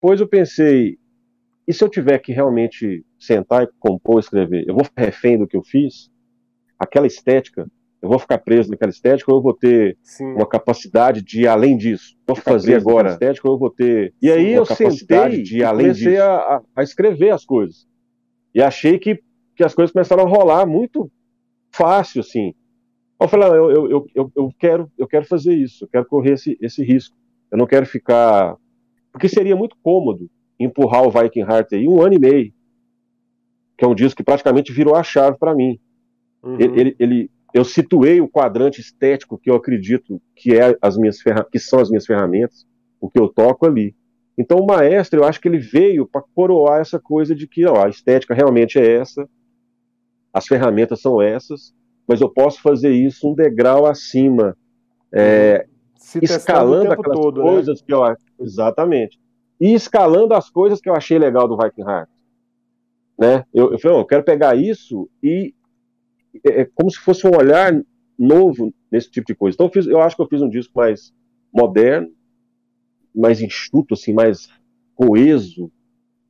depois eu pensei, e se eu tiver que realmente sentar e compor, escrever, eu vou ficar refém do que eu fiz? Aquela estética, eu vou ficar preso naquela estética ou eu vou ter Sim. uma capacidade de ir além disso? Vou fazer agora estética ou eu vou ter. E aí eu sentei de ir além comecei disso. A, a escrever as coisas. E achei que, que as coisas começaram a rolar muito fácil, assim. Eu falei, eu, eu, eu, eu, quero, eu quero fazer isso, eu quero correr esse, esse risco. Eu não quero ficar. Porque seria muito cômodo empurrar o Viking Heart aí um ano e meio, que é um disco que praticamente virou a chave para mim. Uhum. Ele, ele, ele, eu situei o quadrante estético que eu acredito que, é as minhas que são as minhas ferramentas, o que eu toco ali. Então o maestro, eu acho que ele veio para coroar essa coisa de que ó, a estética realmente é essa, as ferramentas são essas, mas eu posso fazer isso um degrau acima, é, escalando aquelas todo, né? coisas né? que eu exatamente e escalando as coisas que eu achei legal do Viking Heart, né? Eu, eu falei, eu quero pegar isso e é, é, como se fosse um olhar novo nesse tipo de coisa. Então eu, fiz, eu acho que eu fiz um disco mais moderno, mais enxuto, assim, mais coeso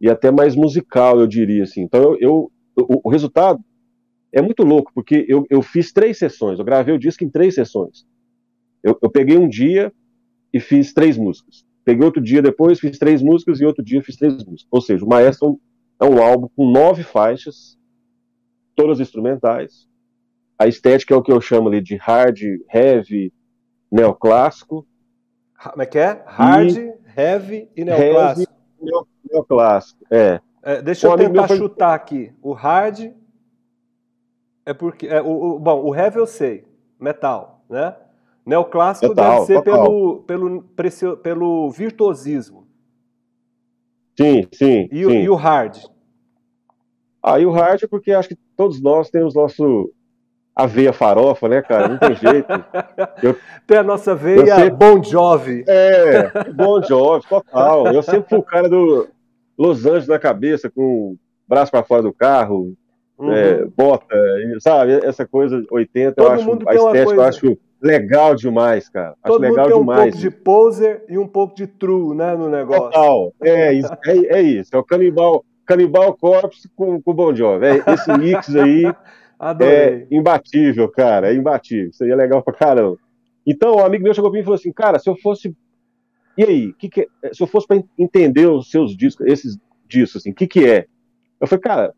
e até mais musical, eu diria assim. Então eu, eu o, o resultado é muito louco, porque eu, eu fiz três sessões, eu gravei o disco em três sessões. Eu, eu peguei um dia e fiz três músicas. Peguei outro dia depois, fiz três músicas e outro dia fiz três músicas. Ou seja, o Maestro é um álbum com nove faixas, todas instrumentais. A estética é o que eu chamo ali de hard, heavy, neoclássico. Como é que é? Hard, e heavy e neoclássico. Heavy, neoclássico, é. é deixa eu tentar chutar aqui. O hard é porque. É, o, o, bom, o heavy eu sei, metal, né? Neoclássico total, deve ser pelo, pelo, pelo, pelo virtuosismo. Sim, sim e, sim. e, o hard? Ah, e o hard é porque acho que todos nós temos nosso a veia farofa, né, cara? Não tem jeito. Eu, tem a nossa veia sempre, Bon Jovi. É, Bon Jovi, total. Eu sempre fui o cara do Los Angeles na cabeça, com o braço para fora do carro, uhum. é, bota, sabe? Essa coisa 80, Todo eu acho, a estética, coisa... eu acho legal demais, cara. Todo acho legal mundo tem demais. um pouco de poser e um pouco de true, né, no negócio. Total, é, isso, é, é isso, é o canibal, canibal corpse com, com o Bon Jovi, é, esse mix aí é imbatível, cara, é imbatível, seria legal pra caramba. Então, um amigo meu chegou pra mim e falou assim, cara, se eu fosse, e aí, que que é? se eu fosse para entender os seus discos, esses discos, assim, o que que é? Eu falei, cara,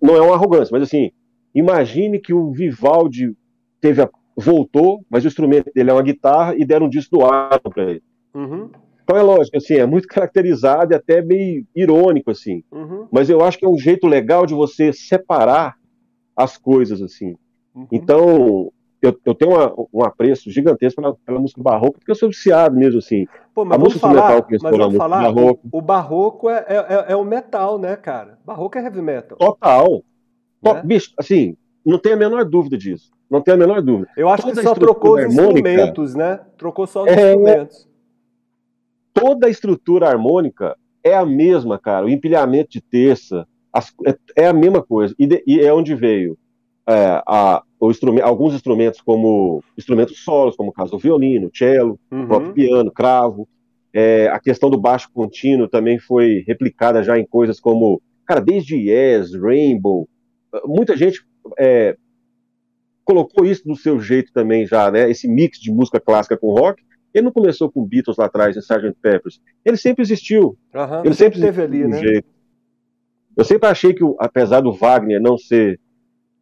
não é uma arrogância, mas assim, imagine que o Vivaldi teve a, voltou, mas o instrumento dele é uma guitarra e deram um disco do ar para ele. Uhum. Então é lógico, assim, é muito caracterizado e até meio irônico, assim. Uhum. Mas eu acho que é um jeito legal de você separar as coisas, assim. Uhum. Então, eu, eu tenho uma, um apreço gigantesco pela, pela, música barroca, porque eu sou viciado mesmo, assim. Pô, mas a música falar, metal que mas vamos falar, barroco. O, o barroco é, é, é, o metal, né, cara? Barroco é heavy metal. Total. Né? Bicho, assim, não tem a menor dúvida disso. Não tem a menor dúvida. Eu acho toda que só trocou os harmônica, instrumentos, né? Trocou só os é, instrumentos. Toda a estrutura harmônica é a mesma, cara. O empilhamento de terça as, é, é, a mesma coisa. E, de, e é onde veio é, a, instrumento, alguns instrumentos, como instrumentos solos, como o caso do violino, cello, uhum. o próprio piano, cravo. É, a questão do baixo contínuo também foi replicada já em coisas como, cara, desde Yes, Rainbow. Muita gente é, colocou isso do seu jeito também já, né? Esse mix de música clássica com rock. Ele não começou com Beatles lá atrás, em Sgt. Peppers. Ele sempre existiu. Uhum, ele sempre, teve ali, né? Jeito. Eu sempre achei que, apesar do Wagner não ser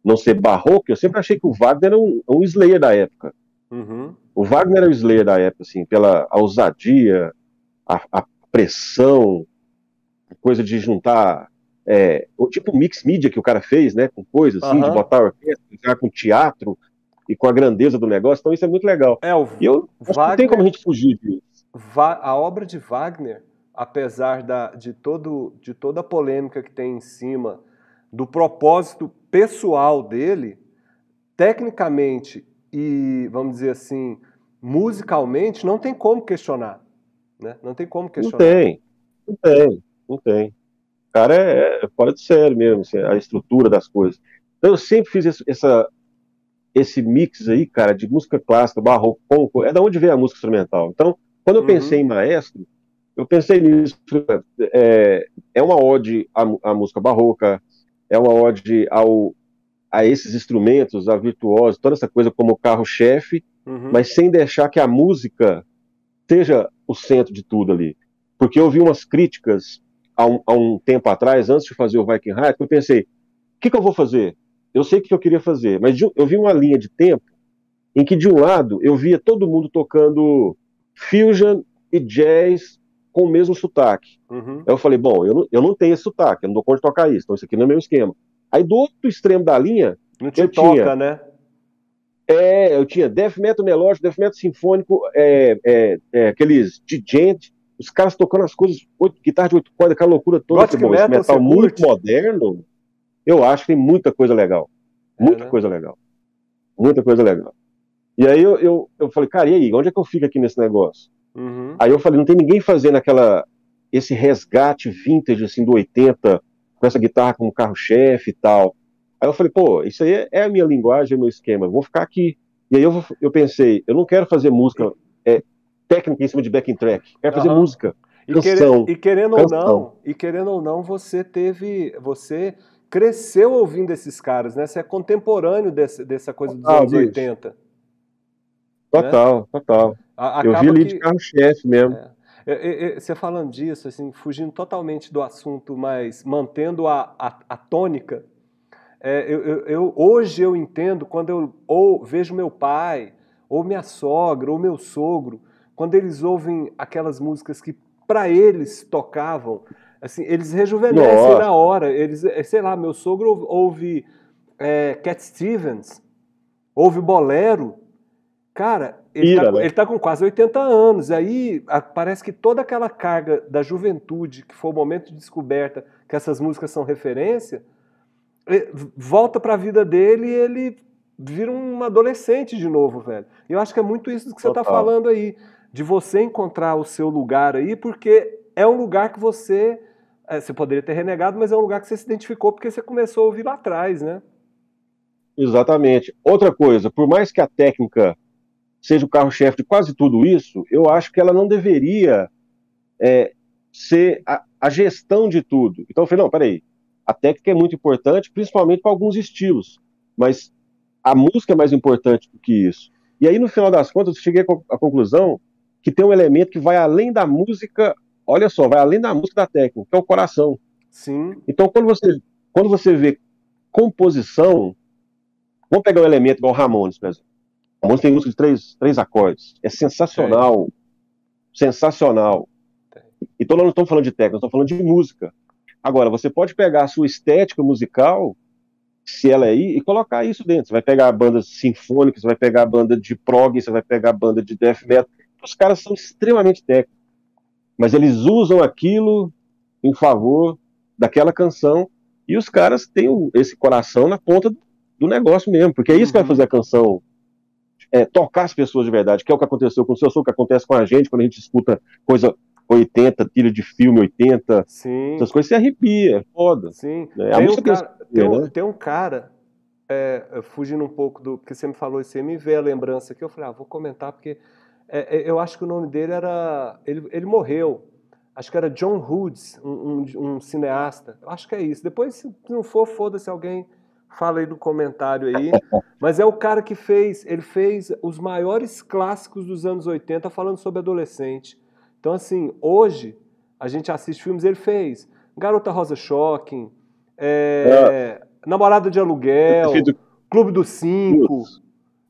não ser barroco, eu sempre achei que o Wagner era um, um Slayer da época. Uhum. O Wagner era o Slayer da época, assim, pela ousadia, a, a pressão, a coisa de juntar é, o tipo mix mídia que o cara fez, né, com coisas assim, uhum. de botar orquestra, com teatro e com a grandeza do negócio, então isso é muito legal. É, o e eu Wagner, não tem como a gente fugir disso. A obra de Wagner, apesar da, de, todo, de toda a polêmica que tem em cima do propósito pessoal dele, tecnicamente e, vamos dizer assim, musicalmente, não tem como questionar. Né? Não tem como questionar. Não tem, não tem, não tem cara é, é fora de série mesmo, assim, a estrutura das coisas. Então eu sempre fiz esse, essa, esse mix aí, cara, de música clássica, barroco, punk, é da onde vem a música instrumental. Então, quando eu uhum. pensei em maestro, eu pensei nisso. É, é uma ode à, à, música barroca, é uma ode ao, a esses instrumentos, a virtuosos, toda essa coisa como carro-chefe, uhum. mas sem deixar que a música seja o centro de tudo ali. Porque eu vi umas críticas há um, há um tempo atrás, antes de fazer o Viking Riot, eu pensei, o que, que, eu vou fazer? Eu sei o que eu queria fazer, mas eu vi uma linha de tempo em que, de um lado, eu via todo mundo tocando fusion e jazz com o mesmo sotaque. Uhum. Aí eu falei, bom, eu não, eu não tenho esse sotaque, eu não dou conta de tocar isso, então isso aqui não é meu esquema. Aí do outro extremo da linha, não te eu toca, tinha, né? É, eu tinha death metal melódico, death metal sinfônico, é, é, é, aqueles de gente, os caras tocando as coisas, oito, guitarra de oito cordas, aquela loucura toda. Gothic bom, metal, metal muito moderno, eu acho que tem muita coisa legal. É, muita né? coisa legal. Muita coisa legal. E aí eu, eu, eu falei, cara, e aí, onde é que eu fico aqui nesse negócio? Uhum. Aí eu falei, não tem ninguém fazendo aquela, esse resgate vintage, assim, do 80, com essa guitarra como carro-chefe e tal. Aí eu falei, pô, isso aí é a minha linguagem, é o meu esquema, eu vou ficar aqui. E aí eu, eu pensei, eu não quero fazer música é, técnica em cima de backing track, quero fazer uhum. música. E, querendo, e querendo ou não, e querendo ou não, você teve, você cresceu ouvindo esses caras, né? Você é contemporâneo desse, dessa coisa dos ah, anos bicho. 80. Total, né? total. A, eu vi ali que... de carro-chefe mesmo. É. É, é, você falando disso, assim, fugindo totalmente do assunto, mas mantendo a, a, a tônica, é, eu, eu, eu, hoje eu entendo quando eu ou vejo meu pai, ou minha sogra, ou meu sogro, quando eles ouvem aquelas músicas que para eles tocavam, assim, eles rejuvenescem Nossa. na hora. Eles, é, sei lá, meu sogro ouve é, Cat Stevens, ouve bolero, Cara, ele, Ira, tá, né? ele tá com quase 80 anos. Aí a, parece que toda aquela carga da juventude, que foi o momento de descoberta que essas músicas são referência, volta para a vida dele e ele vira um adolescente de novo, velho. E eu acho que é muito isso que você está falando aí, de você encontrar o seu lugar aí, porque é um lugar que você, é, você poderia ter renegado, mas é um lugar que você se identificou porque você começou a ouvir lá atrás, né? Exatamente. Outra coisa, por mais que a técnica seja o carro-chefe de quase tudo isso, eu acho que ela não deveria é, ser a, a, gestão de tudo. Então eu falei, não, peraí, a técnica é muito importante, principalmente para alguns estilos, mas a música é mais importante do que isso. E aí, no final das contas, eu cheguei à conclusão que tem um elemento que vai além da música, olha só, vai além da música da técnica, que é o coração. Sim. Então, quando você, quando você vê composição, vamos pegar um elemento igual o Ramones, por exemplo. A música tem música de três, três acordes. É sensacional. Sensacional. Então nós não estamos falando de técnica, nós estamos falando de música. Agora, você pode pegar a sua estética musical, se ela é aí, e colocar isso dentro. Você vai pegar bandas sinfônicas, você vai pegar a banda de prog, você vai pegar a banda de death metal. Os caras são extremamente técnicos. Mas eles usam aquilo em favor daquela canção e os caras têm esse coração na ponta do negócio mesmo, porque é isso uhum. que vai uhum. fazer a canção é, tocar as pessoas de verdade, que é o que aconteceu com o seu, o que acontece com a gente quando a gente escuta coisa 80, trilha de filme 80, Sim. essas coisas se arrepia, é foda. Sim. Né? Tem, um cara, tem, um, né? tem, um cara, é, fugindo um pouco do. Porque você me falou isso, você me vê a lembrança aqui, eu falei, ah, vou comentar, porque é, é, eu acho que o nome dele era. Ele, ele morreu. Acho que era John Hughes, um, um, um cineasta. Eu acho que é isso. Depois, se não for, foda-se alguém fala aí no comentário aí. Mas é o cara que fez, ele fez os maiores clássicos dos anos 80 falando sobre adolescente. Então, assim, hoje a gente assiste filmes, ele fez Garota Rosa Shocking, é, é. Namorada de Aluguel, Clube dos Cinco.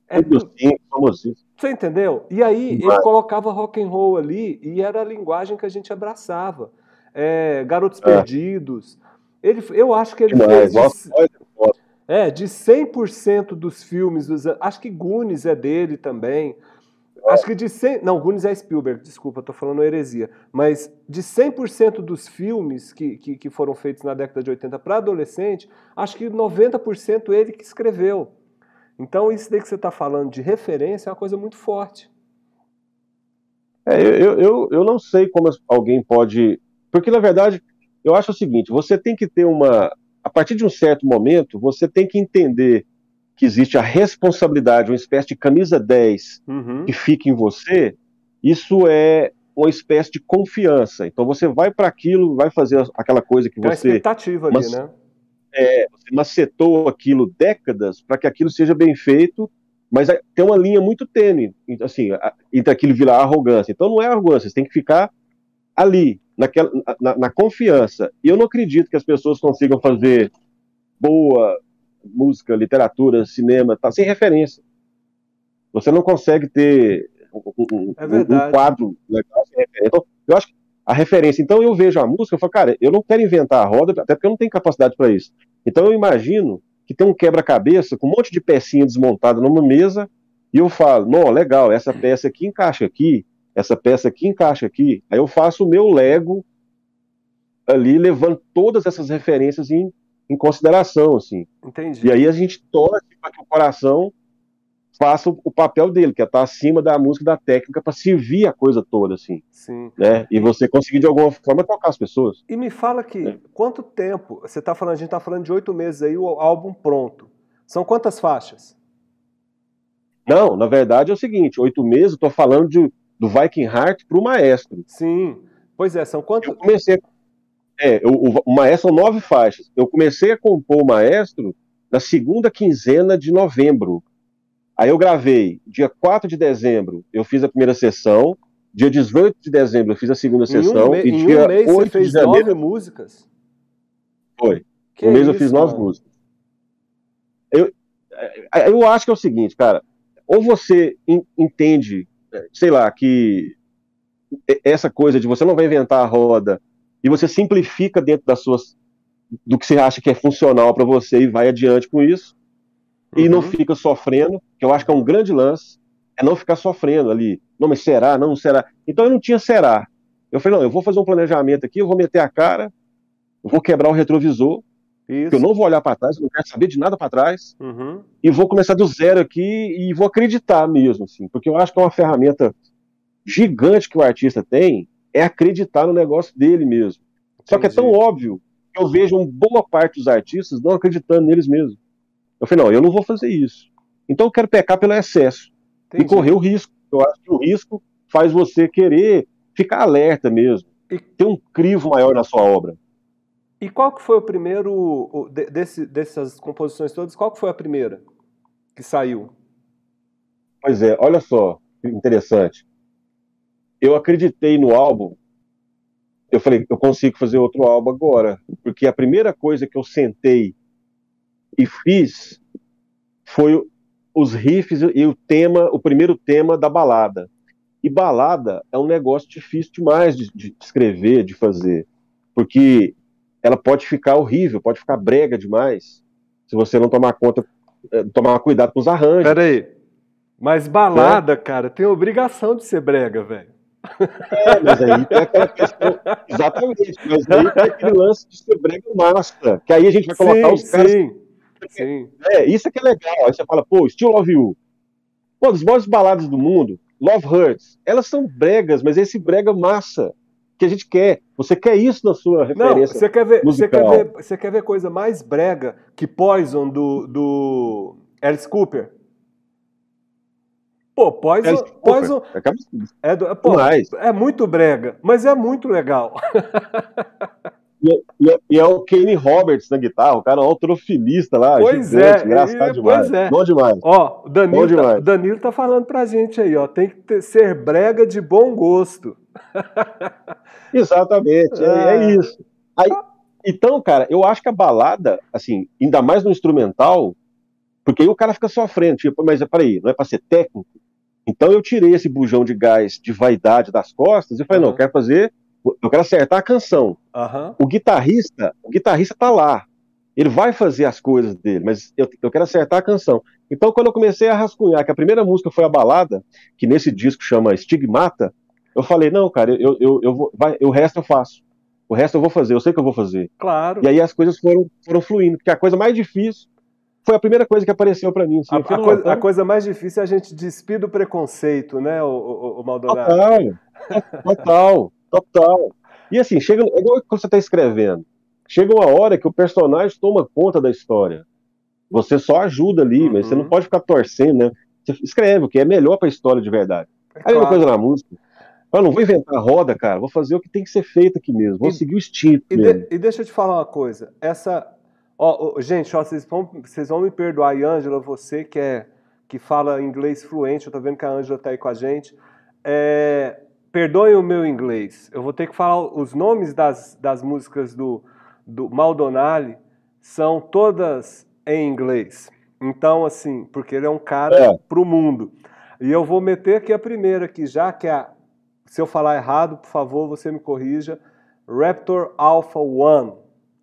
É, Clube dos Cinco, famosíssimo. Você entendeu? E aí ele colocava rock and roll ali e era a linguagem que a gente abraçava. É, Garotos é. Perdidos. Ele, eu acho que ele fez. É, de 100% dos filmes, dos, acho que Goonies é dele também. Acho que de 100, não, Goonies é Spielberg, desculpa, estou falando heresia. Mas de 100% dos filmes que, que, que, foram feitos na década de 80 para adolescente, acho que 90% ele que escreveu. Então, isso daí que você está falando de referência é uma coisa muito forte. É, eu, eu, eu não sei como alguém pode. Porque, na verdade, eu acho o seguinte: você tem que ter uma, a partir de um certo momento, você tem que entender que existe a responsabilidade, uma espécie de camisa 10 uhum. que fica em você. Isso é, uma espécie de confiança. Então você vai para aquilo, vai fazer aquela coisa que Tem você. expectativa ali, mas, né? É, você macetou aquilo décadas para que aquilo seja bem feito, mas tem uma linha muito tênue, assim, entre aquilo virar arrogância. Então não é arrogância, você tem que ficar ali, naquela, na, na confiança. E eu não acredito que as pessoas consigam fazer boa música, literatura, cinema, tá sem referência. Você não consegue ter um, é um quadro legal sem referência. Então, eu acho que a referência. Então eu vejo a música, eu falo, cara, eu não quero inventar a roda, até porque eu não tenho capacidade para isso. Então eu imagino que tem um quebra-cabeça com um monte de pecinha desmontada numa mesa, e eu falo, não, legal, essa peça aqui encaixa aqui, essa peça aqui encaixa aqui. Aí eu faço o meu Lego ali, levando todas essas referências em, em consideração, assim. Entendi. E aí a gente torce para que o coração faça o, papel dele, que é estar acima da música da técnica para servir a coisa toda, assim. Sim. Né? E você conseguir de alguma forma tocar as pessoas. E me fala que é. quanto tempo? Você está falando, a gente está falando de oito meses aí, o álbum pronto. São quantas faixas? Não, na verdade é o seguinte, oito meses, estou falando de, do Viking Heart para o Maestro. Sim. Pois é, são quantos? Eu comecei. É, o, o Maestro são nove faixas. Eu comecei a compor o Maestro na segunda quinzena de novembro. Aí eu gravei dia 4 de dezembro, eu fiz a primeira sessão. Dia 18 de dezembro eu fiz a segunda em sessão. Um e em dia um mês 8 você fez de janeiro, nove músicas? Foi. Que um mês isso, eu fiz nove músicas. Eu, é, eu acho que é o seguinte, cara. Ou você entende, sei lá, que essa coisa de você não vai inventar a roda e você simplifica dentro das suas do que você acha que é funcional para você e vai adiante com isso uhum. e não uhum. fica sofrendo, que eu acho que é um grande lance, é não ficar sofrendo ali. Não, mas será? Não, será? Então eu não tinha será. Eu falei, não, eu vou fazer um planejamento aqui, eu vou meter a cara, eu vou quebrar o retrovisor, eu não vou olhar para trás, eu não quero saber de nada para trás, uhum. e vou começar do zero aqui e vou acreditar mesmo, assim, porque eu acho que é uma ferramenta gigante que o artista tem, é acreditar no negócio dele mesmo. Entendi. Só que é tão óbvio que eu vejo uma boa parte dos artistas não acreditando neles mesmos. Eu falei, não, eu não vou fazer isso. Então eu quero pecar pelo excesso Entendi. e correr o risco. Eu acho que o risco faz você querer ficar alerta mesmo, e... ter um crivo maior na sua obra. E qual que foi o primeiro, desse, dessas composições todas, qual que foi a primeira que saiu? Pois é, olha só, interessante. Eu acreditei no álbum, eu falei, eu consigo fazer outro álbum agora, porque a primeira coisa que eu sentei e fiz foi os riffs e o tema, o primeiro tema da balada. E balada é um negócio difícil demais de, de escrever, de fazer, porque ela pode ficar horrível, pode ficar brega demais, se você não tomar conta, eh, tomar cuidado com os arranjos. Peraí, mas balada, né? cara, tem obrigação de ser brega, velho. É, mas aí tem aquela questão. Exatamente, mas aí tem aquele lance de ser brega massa, que aí a gente vai colocar sim, os caras. Sim Sim. É, isso é que é legal. Aí você fala, pô, Still Love You. Pô, as maiores baladas do mundo, Love Hurts, elas são bregas, mas é esse brega massa que a gente quer. Você quer isso na sua referência Não, você quer ver, Você quer ver, você quer ver coisa mais brega que Poison do, do Alice Cooper? Pô, Poison, Alice Poison é, do, pô, é muito brega, mas é muito legal. E, e, e, é o Kenny Roberts na guitarra, o cara é um autrofilista lá, pois gigante, é, engraçado é, demais. É. Bom demais. Ó, o Danilo, bom tá, demais. Tá, Danilo tá falando pra gente aí, ó, tem que ter, ser brega de bom gosto. Exatamente, é, é ah. isso. Aí, então, cara, eu acho que a balada, assim, ainda mais no instrumental, porque aí o cara fica sofrendo, tipo, mas peraí, não é pra ser técnico? Então eu tirei esse bujão de gás de vaidade das costas e falei, uhum. não, eu quero fazer eu quero acertar a canção. Uhum. O guitarrista, o guitarrista tá lá. Ele vai fazer as coisas dele, mas eu, eu quero acertar a canção. Então, quando eu comecei a rascunhar, que a primeira música foi a balada, que nesse disco chama Estigmata, eu falei, não, cara, eu, eu, eu vou, vai, o resto eu faço. O resto eu vou fazer, eu sei que eu vou fazer. Claro. E aí as coisas foram, foram fluindo, porque a coisa mais difícil foi a primeira coisa que apareceu para mim. Assim, a, a, coisa, a, coisa, mais difícil é a gente despir do preconceito, né, o, o, o Maldonado? Total, total. Total. E assim, chega, é igual quando você está escrevendo. Chega uma hora que o personagem toma conta da história. Você só ajuda ali, uhum. mas você não uhum. pode ficar torcendo, né? Você escreve o que é melhor para a história de verdade. É a mesma coisa na música. Eu não vou inventar roda, cara. Vou fazer o que tem que ser feito aqui mesmo. Vou e, seguir o instinto. E, de, e, deixa eu te falar uma coisa. Essa. Ó, ó, gente, ó, vocês, vão, vocês vão me perdoar, e Ângela, você que, é, que fala inglês fluente, eu tô vendo que a Ângela tá aí com a gente. É, perdoem o meu inglês. Eu vou ter que falar os nomes das, das músicas do, do Maldonali são todas em inglês. Então, assim, porque ele é um cara é. pro mundo. E eu vou meter aqui a primeira, aqui, já que a, se eu falar errado, por favor, você me corrija. Raptor Alpha One.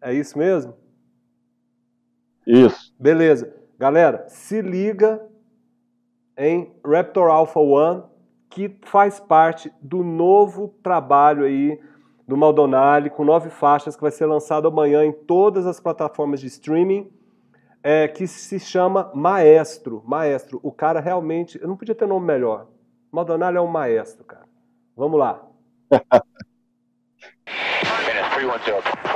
É isso mesmo? Isso. Beleza. Galera, se liga em Raptor Alpha One, que faz parte do novo trabalho aí do Maldonali, com nove faixas, que vai ser lançado amanhã em todas as plataformas de streaming é, que se chama Maestro. Maestro, o cara realmente. Eu não podia ter nome melhor. Maldonado é um maestro, cara. Vamos lá.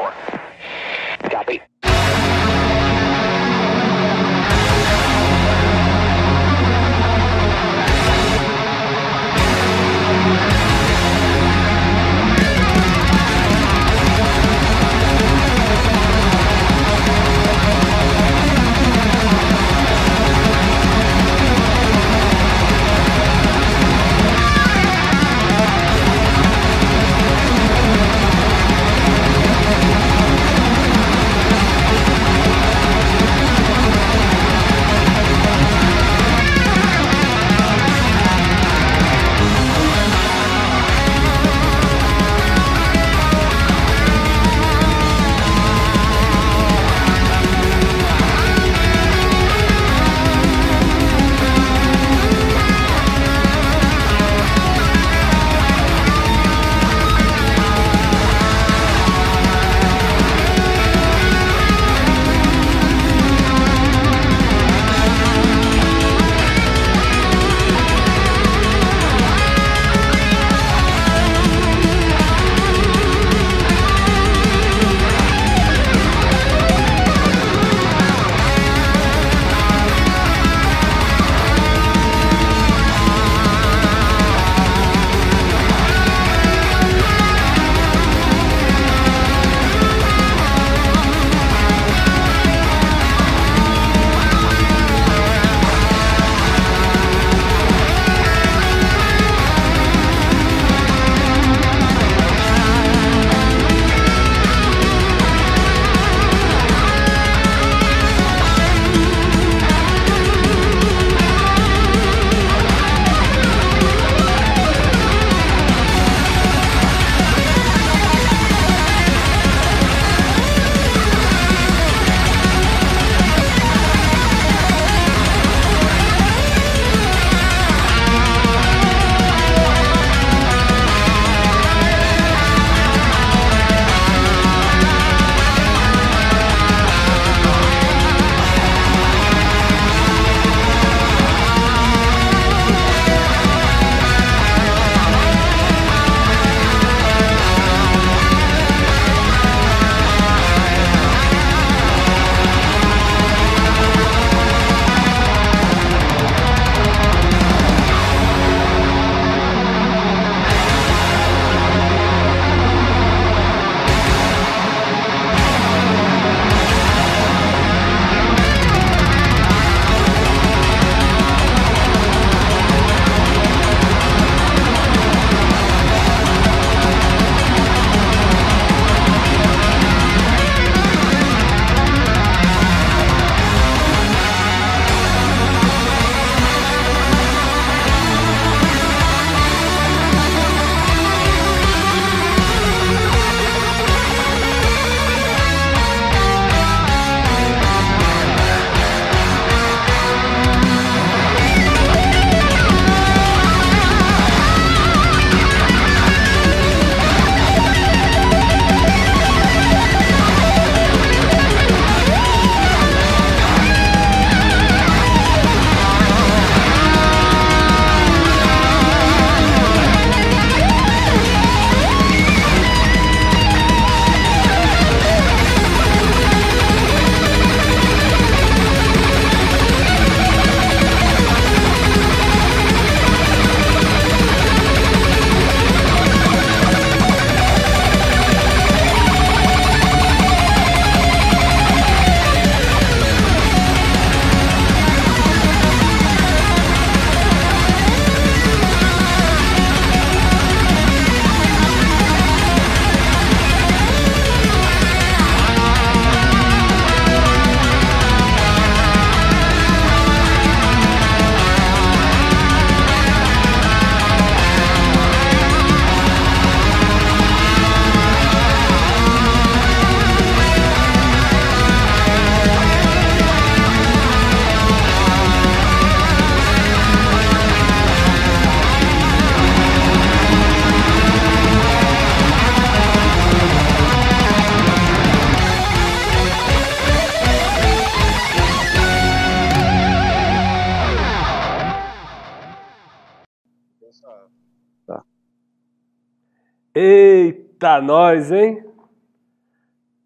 Eita, nós, hein?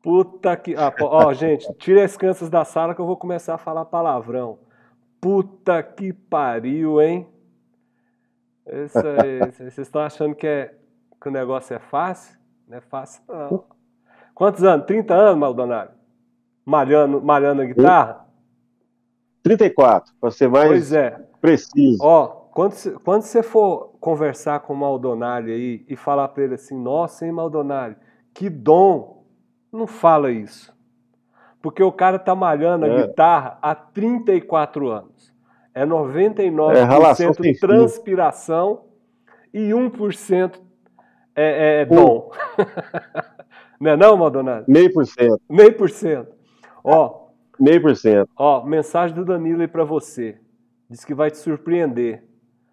Puta que. Ah, ó, gente, tira as crianças da sala que eu vou começar a falar palavrão. Puta que pariu, hein? Vocês estão achando que, é, que o negócio é fácil? Não é fácil, não. Quantos anos? 30 anos, Maldonado? Malhando, malhando a guitarra? 34, para ser mais pois é. preciso. Ó, quando você for conversar com o Maldonado aí e falar para ele assim, nossa, hein, Maldonado, que dom não fala isso. Porque o cara tá malhando é. a guitarra há 34 anos. É 99% é, transpiração e 1% é, é dom. não é não, Maldonado? Meio por cento. Meio por cento. Ó. Meio por cento. Ó, mensagem do Danilo aí pra você. Diz que vai te surpreender.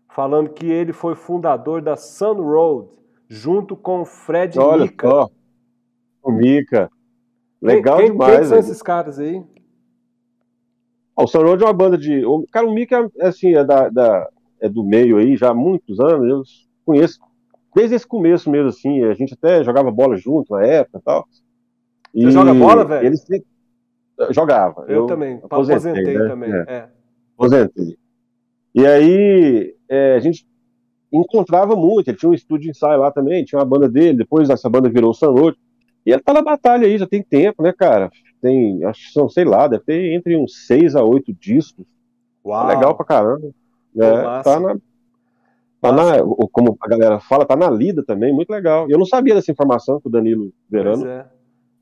Falando que ele foi fundador da Sun Road, junto com o Fred Olha Mika. Só. O Mica. Legal quem, demais. Quem são esses caras aí? o Sunroad é uma banda de. O, cara, o Mica é, assim, é, da, da, é do meio aí já há muitos anos. Eu conheço desde esse começo mesmo, assim. A gente até jogava bola junto na época e tal. Você e joga bola, velho? Ele sempre... jogava. Eu, eu também. Aposentei, aposentei né? também. É. É. Aposentei. E aí é, a gente encontrava muito. Ele tinha um estúdio de ensaio lá também, tinha uma banda dele. Depois essa banda virou o Sunroad. E ele tá na batalha aí, já tem tempo, né, cara? Tem, acho que são, sei lá, deve ter entre uns seis a oito discos. Uau. legal pra caramba. É, tá na, tá na, como a galera fala, tá na lida também, muito legal. Eu não sabia dessa informação que o Danilo Verano. Pois é.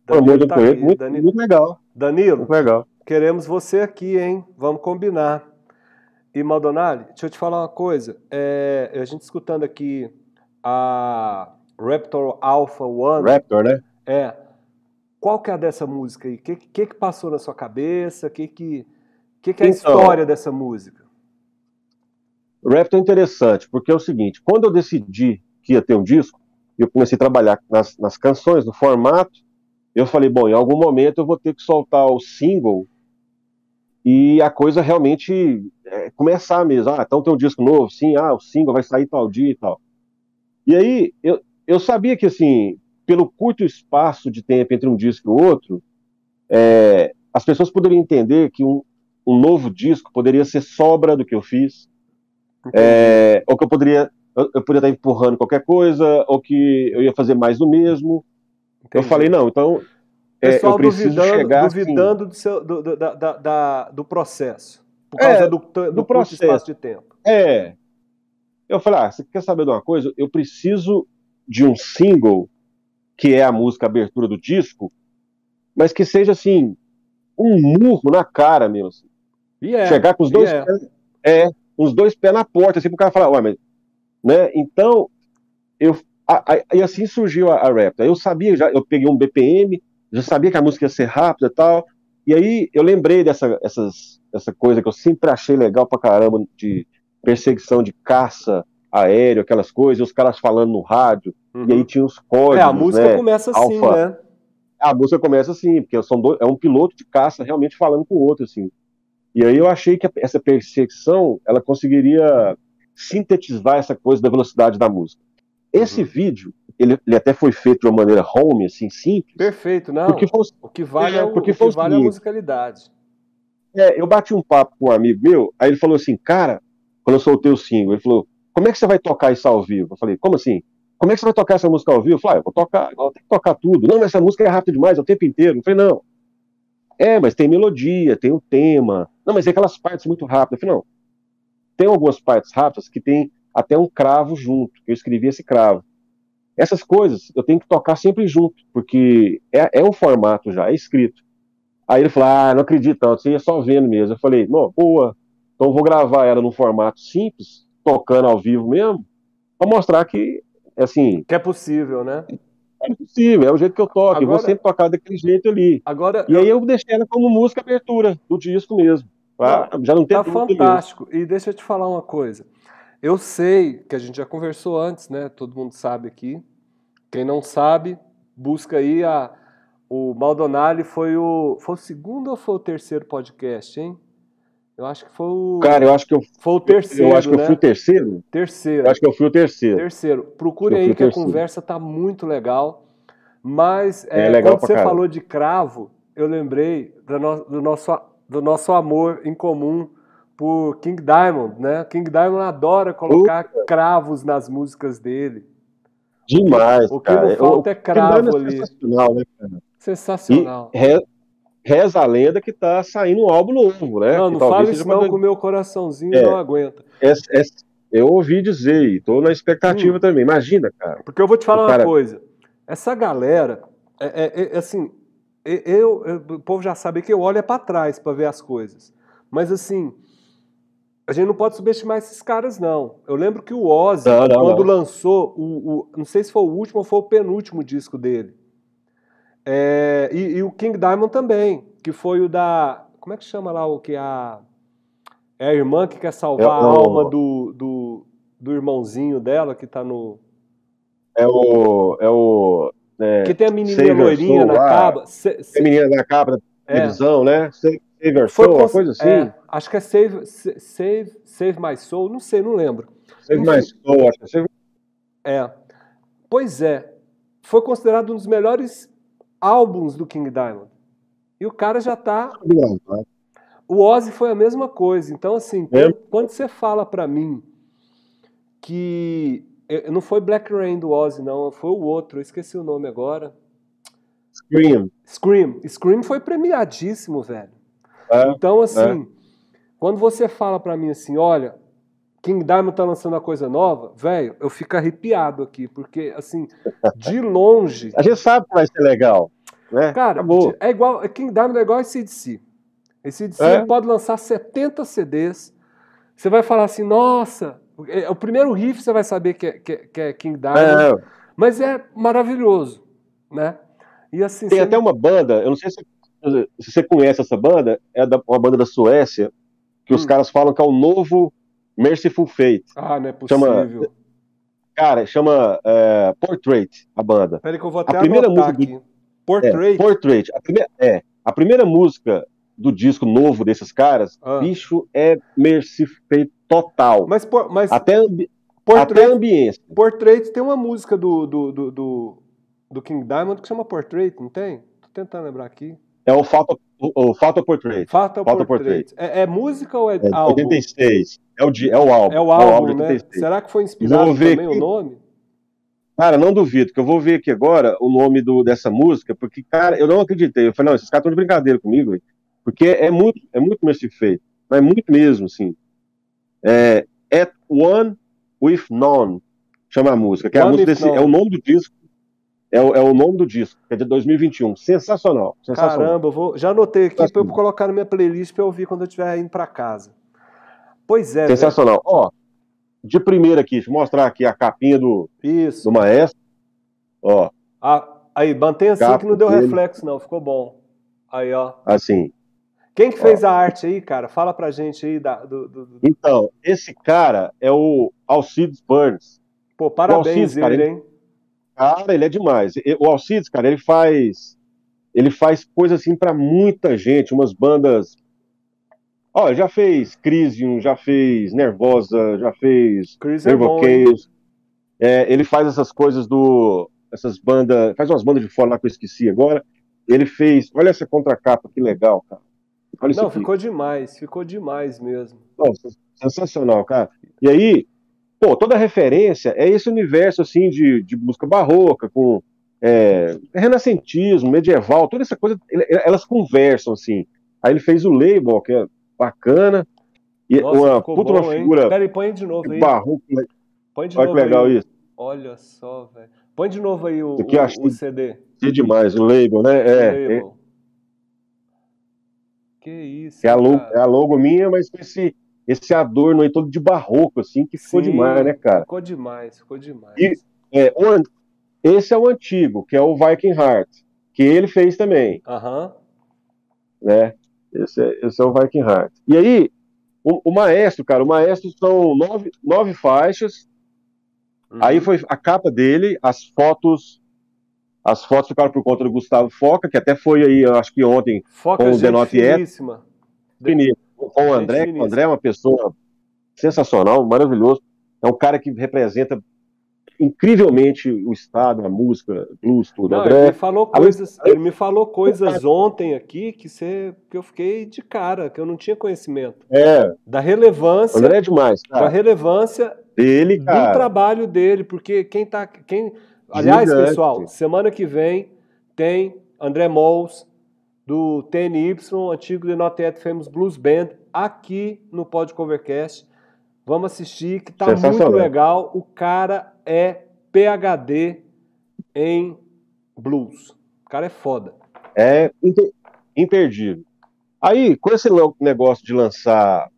Danilo tá muito, Danilo... muito legal. Danilo, muito legal. queremos você aqui, hein? Vamos combinar. E Maldonado, deixa eu te falar uma coisa. É, a gente escutando aqui a Raptor Alpha One. Raptor, né? É. Qual que é a dessa música aí? O que, que, que passou na sua cabeça? O que, que, que, que é a então, história dessa música? O Raptor é interessante, porque é o seguinte, quando eu decidi que ia ter um disco, eu comecei a trabalhar nas, nas canções, no formato, eu falei, bom, em algum momento eu vou ter que soltar o single e a coisa realmente é, começar mesmo. Ah, então tem um disco novo, sim, ah, o single vai sair tal dia e tal. E aí, eu, eu sabia que, assim, pelo curto espaço de tempo entre um disco e outro, é, as pessoas poderiam entender que um, um, novo disco poderia ser sobra do que eu fiz, é, ou que eu poderia, eu, eu, poderia estar empurrando qualquer coisa, ou que eu ia fazer mais do mesmo. Entendi. Eu falei, não, então Pessoal eu preciso duvidando, chegar assim duvidando assim, do, seu, do, do, da, da, do processo, por causa é, do, do, do processo. espaço de tempo. É. Eu falei, ah, você quer saber de uma coisa? Eu preciso de um single que é a música abertura do disco, mas que seja assim, um murro na cara mesmo. Assim. Yeah, Chegar com os dois yeah. pés, é, os dois pés na porta, assim, pro cara falar, ué, mas. Né? Então, eu. A, a, e assim surgiu a, a Raptor. Eu sabia, já, eu peguei um BPM, já sabia que a música ia ser rápida e tal. E aí eu lembrei dessa, essas, essa coisa que eu sempre achei legal pra caramba de perseguição de caça aéreo, aquelas coisas, os caras falando no rádio, uhum. e aí tinha os códigos. É, a música né? começa assim, Alpha. né? A música começa assim, porque são dois, é um piloto de caça realmente falando com o outro, assim. E aí eu achei que essa perseguição, ela conseguiria sintetizar essa coisa da velocidade da música. Esse uhum. vídeo, ele, ele, até foi feito de uma maneira home, assim, simples. Perfeito, não. Porque foi, o que vale é, o, porque o que vale é a musicalidade. É, eu bati um papo com um amigo meu, aí ele falou assim, cara, quando eu soltei o single, ele falou, como é que você vai tocar isso ao vivo? Eu falei, como assim? Como é que você vai tocar essa música ao vivo? Eu falei, ah, eu vou tocar, eu tenho que tocar tudo. Não, mas essa música é rápida demais, é o tempo inteiro. Eu falei, não. É, mas tem melodia, tem o um tema. Não, mas é aquelas partes muito rápidas. Eu falei, não. Tem algumas partes rápidas que tem até um cravo junto, eu escrevi esse cravo. Essas coisas eu tenho que tocar sempre junto, porque é, é um formato já, é escrito. Aí ele falou, ah, não acredito, não, você ia só vendo mesmo. Eu falei, não, boa, então eu vou gravar ela num formato simples, tocando ao vivo mesmo, para mostrar que, assim. Que é possível, né? É possível, é o jeito que eu toco, agora, eu vou sempre tocar daquele jeito ali. Agora, e eu... aí eu deixei ela como música abertura do disco mesmo. Pra, já não tem Tá fantástico. Mesmo. E deixa eu te falar uma coisa. Eu sei que a gente já conversou antes, né? Todo mundo sabe aqui. Quem não sabe, busca aí a. O Maldonado foi o. Foi o segundo ou foi o terceiro podcast, hein? Eu acho que foi o. Cara, eu acho que eu. Foi o terceiro. Eu acho que né? eu fui o terceiro. Terceiro. Eu acho que eu fui o terceiro. Terceiro. Procure aí que terceiro. a conversa tá muito legal. Mas é, é legal quando você cara. falou de cravo, eu lembrei do, no, do, nosso, do nosso amor em comum por King Diamond, né? King Diamond adora colocar uh, cravos nas músicas dele. Demais, o que cara. não falta o, é cravo é ali. Sensacional, né, cara? Sensacional. E re, reza a lenda que tá saindo um álbum novo, né? Não, não fala isso não, que o meu coraçãozinho é, não aguenta. É, é, eu ouvi dizer e tô na expectativa hum. também. Imagina, cara. Porque eu vou te falar uma coisa. Essa galera, é, é assim, eu, eu, o povo já sabe que eu olho é para trás para ver as coisas. Mas assim, a gente não pode subestimar esses caras, não. Eu lembro que o Ozzy, não, não, quando não. lançou, o, o, não sei se foi o último ou foi o penúltimo disco dele. É, e, e, o King Diamond também, que foi o da. Como é que chama lá o que a. É a irmã que quer salvar a alma do, do, do, irmãozinho dela que tá no. É o. É o. É, que tem a menininha loirinha na capa. Se, se, a menina na capa da televisão, é. né? Save Foi Soul, uma coisa assim. Acho que é Save, Save, Save My Soul, não sei, não lembro. Save My Soul, acho que é. É. Pois é. Foi considerado um dos melhores álbuns do King Diamond. E o cara já tá. O Ozzy foi a mesma coisa. Então, assim, é. quando você fala para mim que. Não foi Black Rain do Ozzy, não, foi o outro, eu esqueci o nome agora. Scream. Scream. Scream foi premiadíssimo, velho. É, então, assim, é. Quando você fala para mim assim, olha, King Diamond tá lançando uma coisa nova, velho, eu fico arrepiado aqui, porque, assim, de longe. A gente sabe que vai ser legal. Né? Cara, Acabou. é igual. King Diamond é igual esse CDC. Esse CDC É? pode lançar 70 CDs. Você vai falar assim, nossa, é, o primeiro riff você vai saber que é, que é- que é King Diamond, É, mas é maravilhoso, né? E assim, tem você- até uma banda, eu não sei se, se você conhece essa banda, é da- uma banda da Suécia, que os Hum. caras falam que é o novo Merciful Fate. Ah, não é Chama- possível. Cara, chama é, Portrait, a banda. Peraí que eu vou até primeira anotar música aqui. Portrait. É, Portrait. A primeira, é, a primeira música do disco novo desses caras, Ah. bicho, é Merciful Fate total. Mas, por- mas até, até Portrait, a ambiência. Portrait tem uma música do, do, do, do, do King Diamond que chama Portrait, não tem? Tô tentando lembrar aqui. É o Photo, o, o Photo Portrait. Falta Falta Portrait. É, é música ou é, É álbum? 86. É o, di- é o álbum. É o álbum, de né? 86. Será que foi inspirado Vou ver também aqui. o nome? Cara, não duvido, que eu vou ver aqui agora o nome do, dessa música, porque, cara, eu não acreditei. Eu falei, não, esses caras estão de brincadeira comigo, velho. porque é muito, é muito Mercy Fate, mas é muito mesmo, assim. É, At One With None, chama a música, que é, a música desse, é o nome do disco, é o, é o nome do disco, que é de 2021. Sensacional, sensacional. Caramba, vou, já anotei aqui para eu colocar na minha playlist para eu ouvir quando eu estiver indo para casa. Pois é, velho. Sensacional. Ó, de primeira aqui, deixa eu mostrar aqui a capinha do, Isso. do maestro. Ó, Ah, aí, mantém assim que não deu dele. reflexo, não. Ficou bom. Aí, ó. assim. Quem que fez a arte aí, cara? Fala pra gente aí da, do, do- do- Então, esse cara é o Alcides Burns. Pô, parabéns Alcides, cara, ele, ele- hein? Cara, ele é demais. O Alcides, cara, ele faz ele faz coisa assim pra muita gente, umas bandas. Ó, já fez Crisium, já fez Nervosa, já fez Chris é bom. É, ele faz essas coisas do essas bandas, faz umas bandas de fora lá que eu esqueci agora. Ele fez, olha essa contracapa que legal, cara. Olha Não, aqui. ficou demais. Ficou demais mesmo. Nossa, sensacional, cara. E aí, pô, toda referência é esse universo assim de, de música barroca, com é, renascentismo, medieval, toda essa coisa, elas conversam assim. Aí ele fez o label, que é bacana, e Nossa, uma puta bom, uma hein? figura Peraí, põe de novo aí. barroca. Põe de Olha novo que legal aí. isso. Olha só, velho. Põe de novo aí o, o- o CD. Que demais, o label, né? É, é, Label. Que isso, é a logo, é a logo minha, mas com esse, esse adorno aí todo de barroco, assim, que ficou Sim. demais, né, cara? Ficou demais, ficou demais. E- É, esse é o antigo, que é o Viking Heart, que ele fez também. Aham. né? Esse é, esse é o Viking Heart. E aí, o, o maestro, cara, o maestro são nove, nove faixas. Uhum. Aí foi a capa dele, as fotos. As fotos ficaram por conta do Gustavo Foca, que até foi aí, acho que ontem, Foca com o Not Yet. finíssima. Com o André. O André é uma pessoa sensacional, maravilhoso. É um cara que representa incrivelmente o estado, a música, blues, tudo. Não, André, ele falou coisas, ele me falou coisas ontem aqui que, você, que eu fiquei de cara, que eu não tinha conhecimento. É. Da relevância. André é demais, cara. Da relevância dele, cara. do trabalho dele, porque quem tá. Quem, aliás, Gigante. pessoal, semana que vem tem André Mols, do TNY, antigo The Not Yet Famous Blues Band, aqui no Pod Covercast. Vamos assistir, que tá muito legal. O cara é PhD em blues. O cara é foda. É imperdível. Aí, com esse negócio de lançar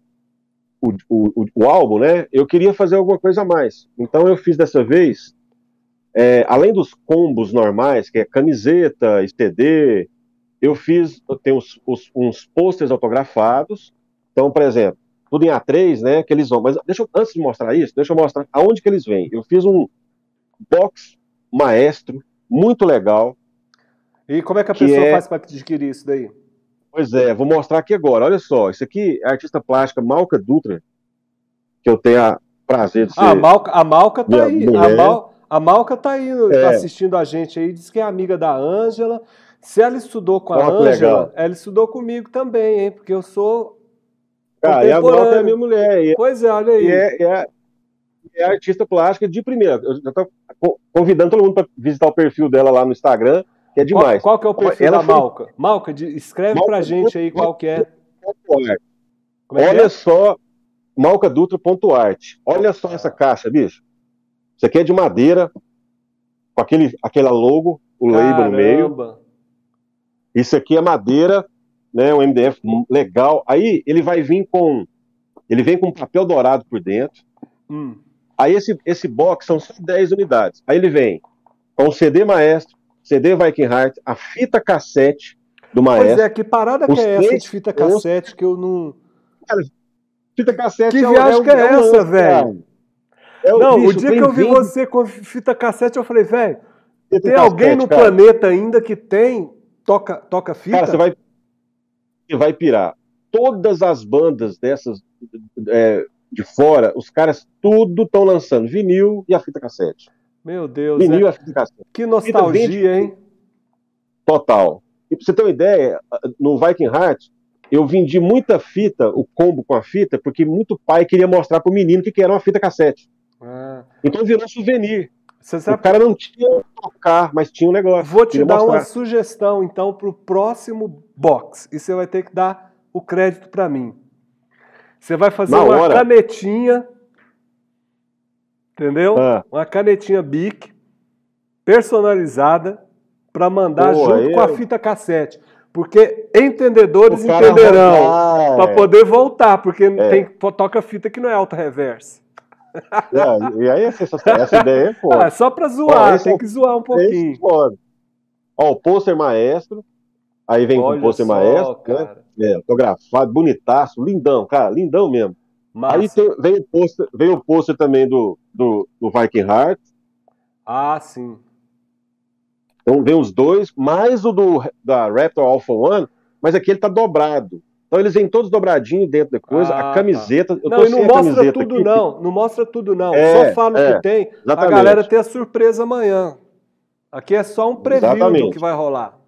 o, o, o, álbum, né? Eu queria fazer alguma coisa a mais. Então eu fiz dessa vez, é, além dos combos normais, que é camiseta, CD, eu fiz, eu tenho uns, uns posters autografados. Então, por exemplo, tudo em A3, né? Que eles vão. Mas deixa eu, antes de mostrar isso, deixa eu mostrar aonde que eles vêm. Eu fiz um box maestro, muito legal. E como é que a que pessoa é... faz para adquirir isso daí? Pois é, vou mostrar aqui agora. Olha só, isso aqui é a artista plástica Malca Dutra, que eu tenho a prazer de ser. Ah, a Malca, a Malca tá aí. A, Mal, a Malca tá aí, é. tá assistindo a gente aí, diz que é amiga da Ângela. Se ela estudou com a Ângela, ela estudou comigo também, hein? Porque eu sou Cara, e a Malta é minha mulher. E, pois é, olha aí. E é, é, é artista plástica de primeira. Eu já tô convidando todo mundo para visitar o perfil dela lá no Instagram, que é demais. Qual, qual que é o perfil ela da foi... Malca? Malca, escreve Malca pra gente aí qual que é. é Olha é? só, malcadutra.art. Olha só essa caixa, bicho. Isso aqui é de madeira, com aquele, aquela logo, o Caramba. label no meio. Isso aqui é madeira né, um MDF legal. Aí ele vai vir com, ele vem com papel dourado por dentro. Hum. Aí esse, esse box são só 10 unidades. Aí ele vem com o CD Maestro, CD Viking Heart, a fita cassete do Maestro. Pois é, que parada que é essa de fita cassete que eu não... Cara, fita cassete que é viagem é, que é, é essa, velho? É o, não, bicho, o dia que eu vi você com fita cassete, eu falei, velho, tem cassete, alguém no cara. planeta ainda que tem toca, toca fita? Cara, você vai, você vai pirar. Todas as bandas dessas é, de fora, os caras tudo estão lançando vinil e a fita cassete. Meu Deus. Vinil é... e a fita cassete. Que nostalgia, hein? Total. E pra você ter uma ideia, no Viking Heart, eu vendi muita fita, o combo com a fita, porque muito pai queria mostrar pro menino que, que era uma fita cassete. Ah. Então virou souvenir. Sabe... O cara não tinha tocar, mas tinha um negócio. Vou te dar mostrar. uma sugestão, então, para o próximo box. E você vai ter que dar o crédito para mim. Você vai fazer Na uma hora. canetinha, entendeu? Ah. Uma canetinha Bic, personalizada, para mandar Pô, junto com a fita cassete. Porque entendedores entenderão. Para é. poder voltar, porque é. tem toca fita que não é alta reversa. É, e aí essa, essa ideia é foda. Ah, só pra zoar, Ó, tem é, que zoar um pouquinho. Ó, o pôster maestro, aí vem Olha o pôster maestro, né? É, autografado, bonitaço, lindão, cara, lindão mesmo. Massa. Aí tem, vem, o pôster, vem o pôster também do, do, do Viking Heart. Ah, sim. Então vem os dois, mais o do, da Raptor Alpha One, mas aqui ele tá dobrado. Então eles vêm todos dobradinhos dentro da coisa, ah, a tá. camiseta. Tá. não, e não mostra tudo, aqui. não. Não mostra tudo, não. É, só fala é, que tem. Exatamente. A galera tem a surpresa amanhã. Aqui é só um preview exatamente. do que vai rolar.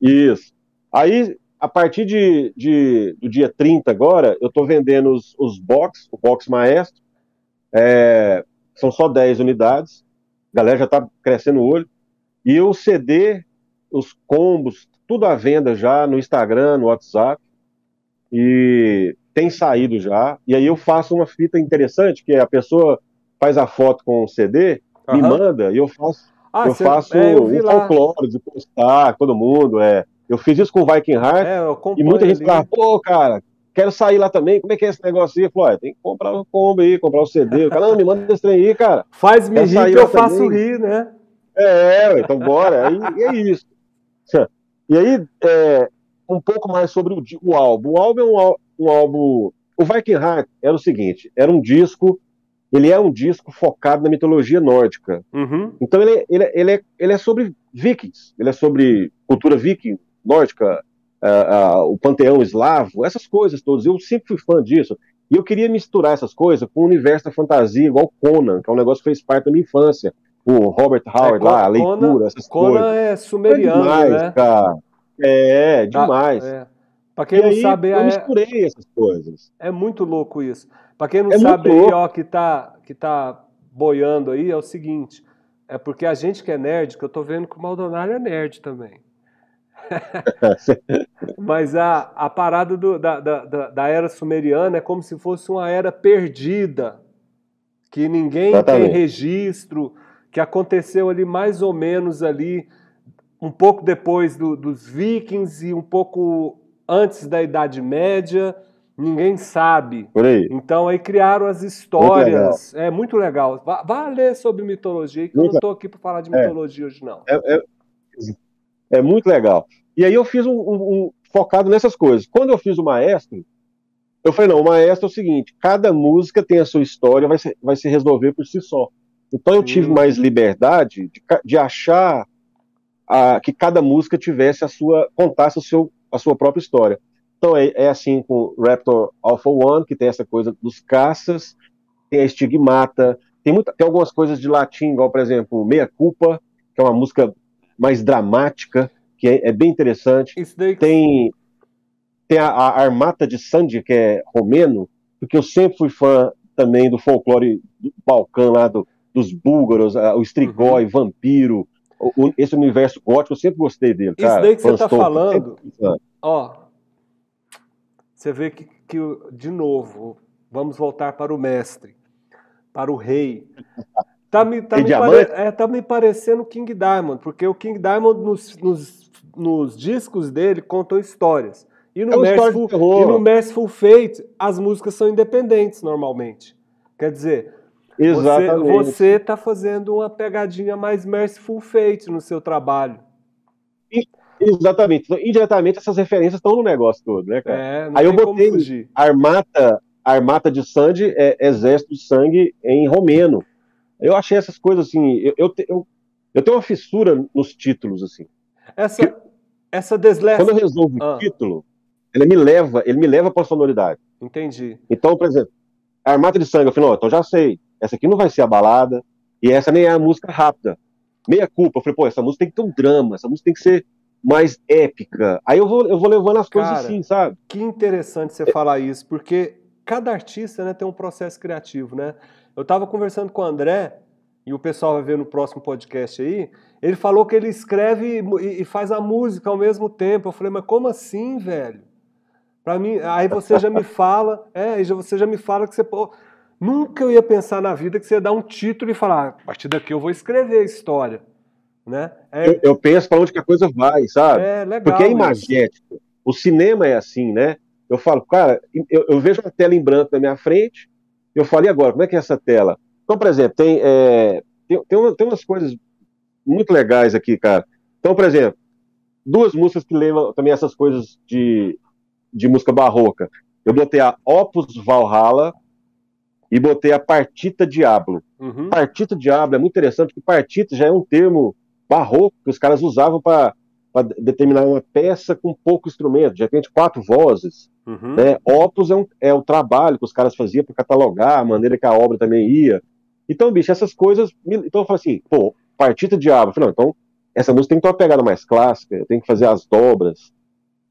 Isso. Aí, a partir de, de, do dia 30 agora, eu estou vendendo os, os box, o box maestro. É, são só 10 unidades. A galera já está crescendo o olho. E o CD, os combos, tudo à venda já no Instagram, no WhatsApp. E tem saído já. E aí eu faço uma fita interessante, que a pessoa faz a foto com o CD, uhum. me manda, e eu faço, ah, eu faço é, eu um folclore de postar, todo mundo. É. Eu fiz isso com o Viking Heart, é, e muita gente fala, pô, cara, quero sair lá também, como é que é esse negócio aí? Eu falei, tem que comprar o combo aí, comprar o CD. O cara, não, me manda esse trem aí, cara. Faz me rir que eu faço rir, né? É, então bora. Aí é isso. E aí, é, um pouco mais sobre o, o, álbum. O álbum é um, um álbum. O Viking Heart era o seguinte: era um disco. Ele é um disco focado na mitologia nórdica. Uhum. Então ele, ele, ele, é, ele é sobre vikings, ele é sobre cultura viking, nórdica, uh, uh, o panteão eslavo, essas coisas todas. Eu sempre fui fã disso. E eu queria misturar essas coisas com o universo da fantasia, igual Conan, que é um negócio que fez parte da minha infância. O Robert é, Howard é, lá, a leitura, essas Conan coisas. Conan é sumeriano, é demais, né? Cara. É, demais. Tá, é. Pra quem e não aí, sabe, eu é... misturei essas coisas. É muito louco isso. Pra quem não é sabe aí, ó, que tá, que tá boiando aí, é o seguinte. É porque a gente que é nerd, que eu tô vendo que o Maldonado é nerd também. Mas a, a parada do, da, da, da, era sumeriana é como se fosse uma era perdida, que ninguém Exatamente. tem registro, que aconteceu ali mais ou menos ali, um pouco depois do, dos vikings e um pouco antes da Idade Média, ninguém sabe. Por aí. Então aí criaram as histórias. Muito é muito legal. Vá, vá ler sobre mitologia, que muito eu não estou aqui para falar de é. mitologia hoje, não. É, é, é, muito legal. E aí eu fiz um, um, um, focado nessas coisas. Quando eu fiz o maestro, eu falei, não, o maestro é o seguinte, cada música tem a sua história, vai se, vai se resolver por si só. Então eu tive hum. mais liberdade de, de achar a, que cada música tivesse a sua, contasse o seu, a sua própria história. Então é, é assim com Raptor Alpha One, que tem essa coisa dos caças, tem a estigmata, tem, muita, tem algumas coisas de latim, igual, por exemplo, Meia Culpa, que é uma música mais dramática, que é, é bem interessante. Tem, tem a, a, Armata de Sandy, que é romeno, porque eu sempre fui fã também do folclore do Balcão lá, do, dos búlgaros, o Strigoi, uhum. Vampiro, o, esse universo gótico, eu sempre gostei dele. Isso cara, daí que você está falando, ó, você vê que, que, de novo, vamos voltar para o mestre, para o rei. Tá me, tá me, pare... é, tá me parecendo King Diamond, porque o King Diamond nos, nos, nos discos dele contou histórias. E no, é Merciful, e no Merciful Fate, as músicas são independentes normalmente. Quer dizer, Exatamente. você está fazendo uma pegadinha mais Merciful Fate no seu trabalho. Exatamente. Então, indiretamente, essas referências estão no negócio todo, né, cara? É, Aí eu botei Armata, Armata de Sangue, é, Exército de Sangue em romeno. Eu achei essas coisas assim. Eu, eu, eu, eu tenho uma fissura nos títulos, assim. Essa, essa deslece... Quando eu resolvo ah. o título, ele me leva, ele me leva para a sonoridade. Entendi. Então, por exemplo, Armata de Sangue, eu falei, não, então já sei. Essa aqui não vai ser a balada, e essa nem é a música rápida. Meia culpa. Eu falei, pô, essa música tem que ter um drama, essa música tem que ser mais épica. Aí eu vou, eu vou levando as coisas Cara, assim, sabe? Que interessante você é. falar isso, porque cada artista né, tem um processo criativo, né? Eu estava conversando com o André, e o pessoal vai ver no próximo podcast aí, ele falou que ele escreve e faz a música ao mesmo tempo. Eu falei, mas como assim, velho? Para mim, aí você já me fala, é, aí você já me fala que você, pô, nunca eu ia pensar na vida que você ia dar um título e falar, ah, a partir daqui eu vou escrever a história. Né? É... Eu, eu, penso para onde que a coisa vai, sabe? É legal. Porque é imagético. O cinema é assim, né? Eu falo, cara, eu, eu, vejo uma tela em branco na minha frente, eu falo, e agora, como é que é essa tela? Então, por exemplo, tem, é, tem, tem, uma, tem umas coisas muito legais aqui, cara. Então, por exemplo, duas músicas que lembram também essas coisas de, de música barroca. Eu botei a Opus Valhalla e botei a Partita Diablo. Uhum. Partita Diablo é muito interessante, porque partita já é um termo barroco que os caras usavam para determinar uma peça com pouco instrumento, de repente quatro vozes. Uhum. Né? Opus é, um, é o trabalho que os caras faziam para catalogar, a maneira que a obra também ia. Então, bicho, essas coisas. Então eu falo assim, pô, partita diabo. Eu falei, não, então essa música tem que ter uma pegada mais clássica, eu tenho que fazer as dobras.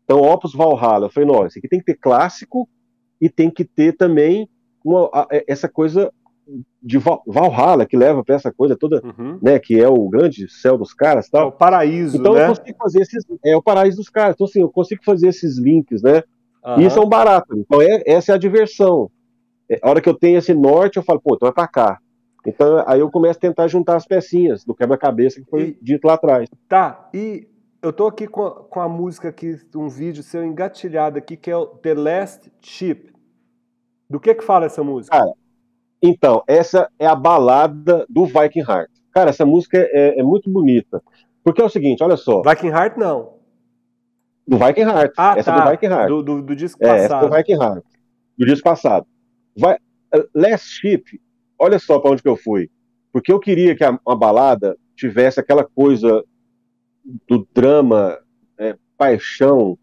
Então, Opus Valhalla, eu falei, não, esse aqui tem que ter clássico e tem que ter também uma, a, essa coisa de Valhalla, que leva para essa coisa toda, uhum. né, que é o grande céu dos caras tal. É o paraíso, então né? eu consigo fazer esses, é o paraíso dos caras. Então assim, eu consigo fazer esses links, né? Uhum. E isso é um barato. Então é, essa é a diversão. É, a hora que eu tenho esse norte, eu falo, pô, então é para cá. Então aí eu começo a tentar juntar as pecinhas do quebra-cabeça que foi e, dito lá atrás. Tá, e eu tô aqui com a, com a música aqui, um vídeo seu engatilhado aqui, que é o The Last Ship. Do que que fala essa música? Cara, então, essa é a balada do Viking Heart. Cara, essa música é, é muito bonita. Porque é o seguinte, olha só. Viking Heart não. Do Viking Heart. Ah, essa tá. do Viking Heart. Do, do, do disco passado. É, essa do Viking Heart. Do disco passado. Vai, uh, Last Ship, olha só para onde que eu fui. Porque eu queria que a, uma balada tivesse aquela coisa do drama, é, paixão,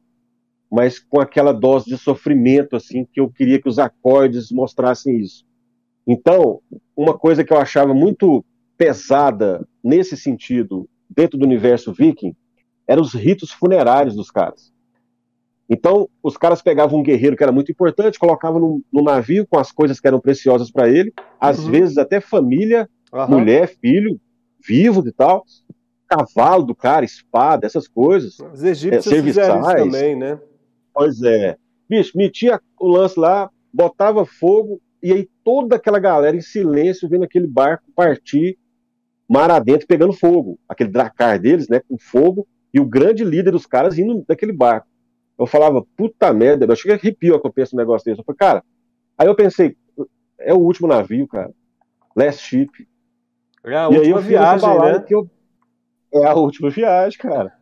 mas com aquela dose de sofrimento, assim, que eu queria que os acordes mostrassem isso. Então, uma coisa que eu achava muito pesada nesse sentido, dentro do universo viking, eram os ritos funerários dos caras. Então, os caras pegavam um guerreiro que era muito importante, colocavam no, no navio com as coisas que eram preciosas para ele, às uhum. vezes até família, uhum. mulher, filho, vivo e tal, cavalo do cara, espada, essas coisas. Os egípcios é, também, né? Pois é. Bicho, metia o lance lá, botava fogo, e aí toda aquela galera em silêncio vendo aquele barco partir mar adentro pegando fogo. Aquele dracar deles, né, com fogo, e o grande líder dos caras indo daquele barco. Eu falava, puta merda, eu cheguei arrepio quando eu penso um negócio desse. Eu falei, cara, aí eu pensei, é o último navio, cara. Last Ship. É a e última viagem, né? Que eu... É a última viagem, cara.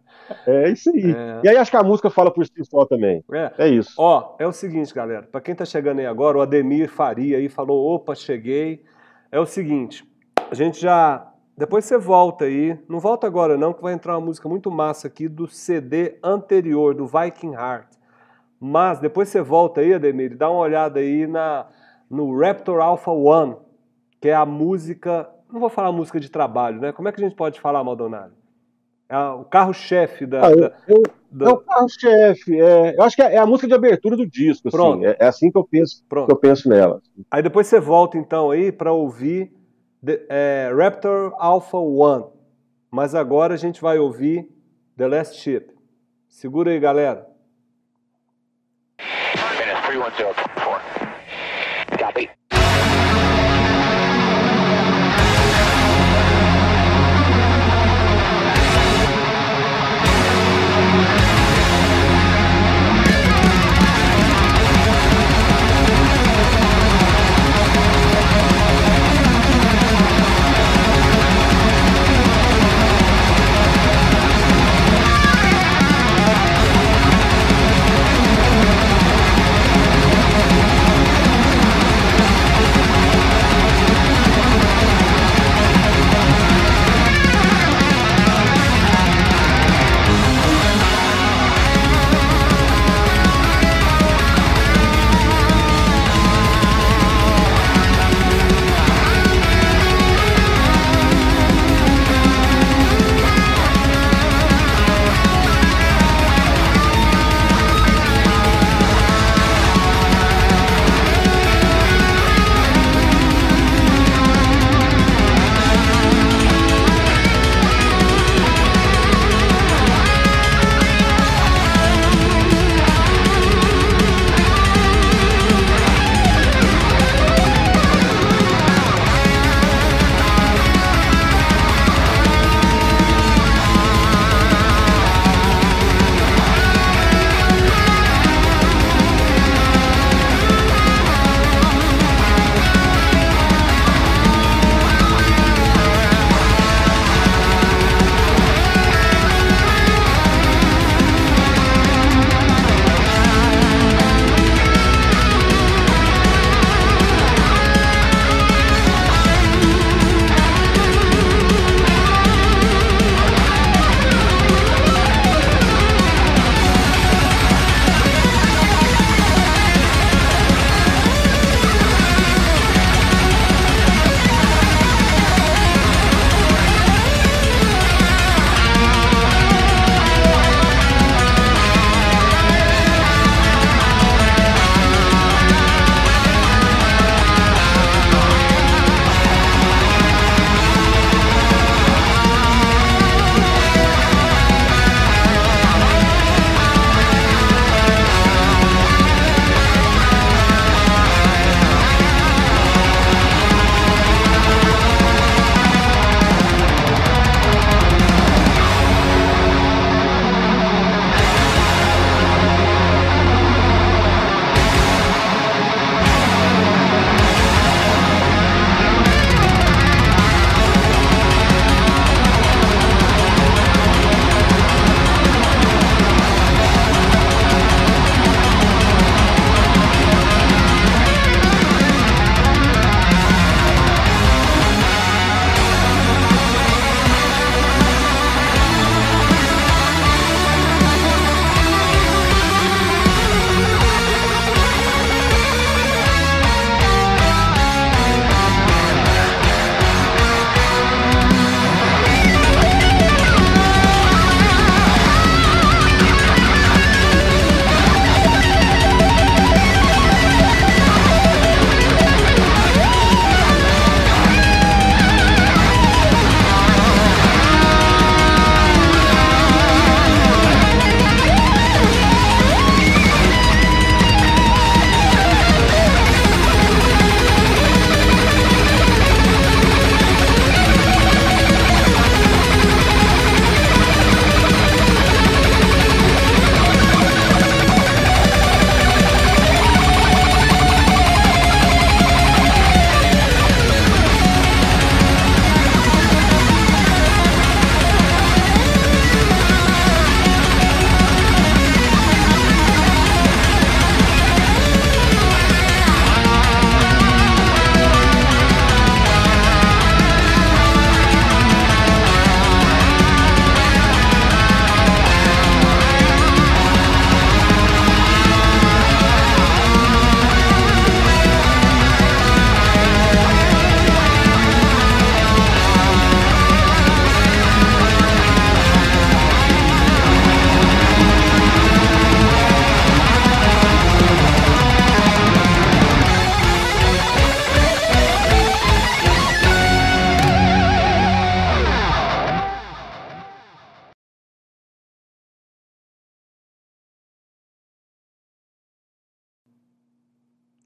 É isso aí. É. E aí acho que a música fala por si só também. É, é isso. Ó, é o seguinte, galera. Para quem tá chegando aí agora, o Ademir Faria aí falou: opa, cheguei. É o seguinte, a gente já. Depois você volta aí. Não volta agora, não, que vai entrar uma música muito massa aqui do CD anterior, do Viking Heart. Mas depois você volta aí, Ademir, e dá uma olhada aí na, no Raptor Alpha One, que é a música. Não vou falar música de trabalho, né? Como é que a gente pode falar, Maldonado? É o carro-chefe da, ah, da, eu, da, É o carro-chefe. É, eu acho que é, é, a música de abertura do disco. Assim, Pronto. Assim, é, é, assim que eu penso, Pronto. que eu penso nela. Aí depois você volta então aí para ouvir The, é, Raptor Alpha One. Mas agora a gente vai ouvir The Last Ship. Segura aí, galera.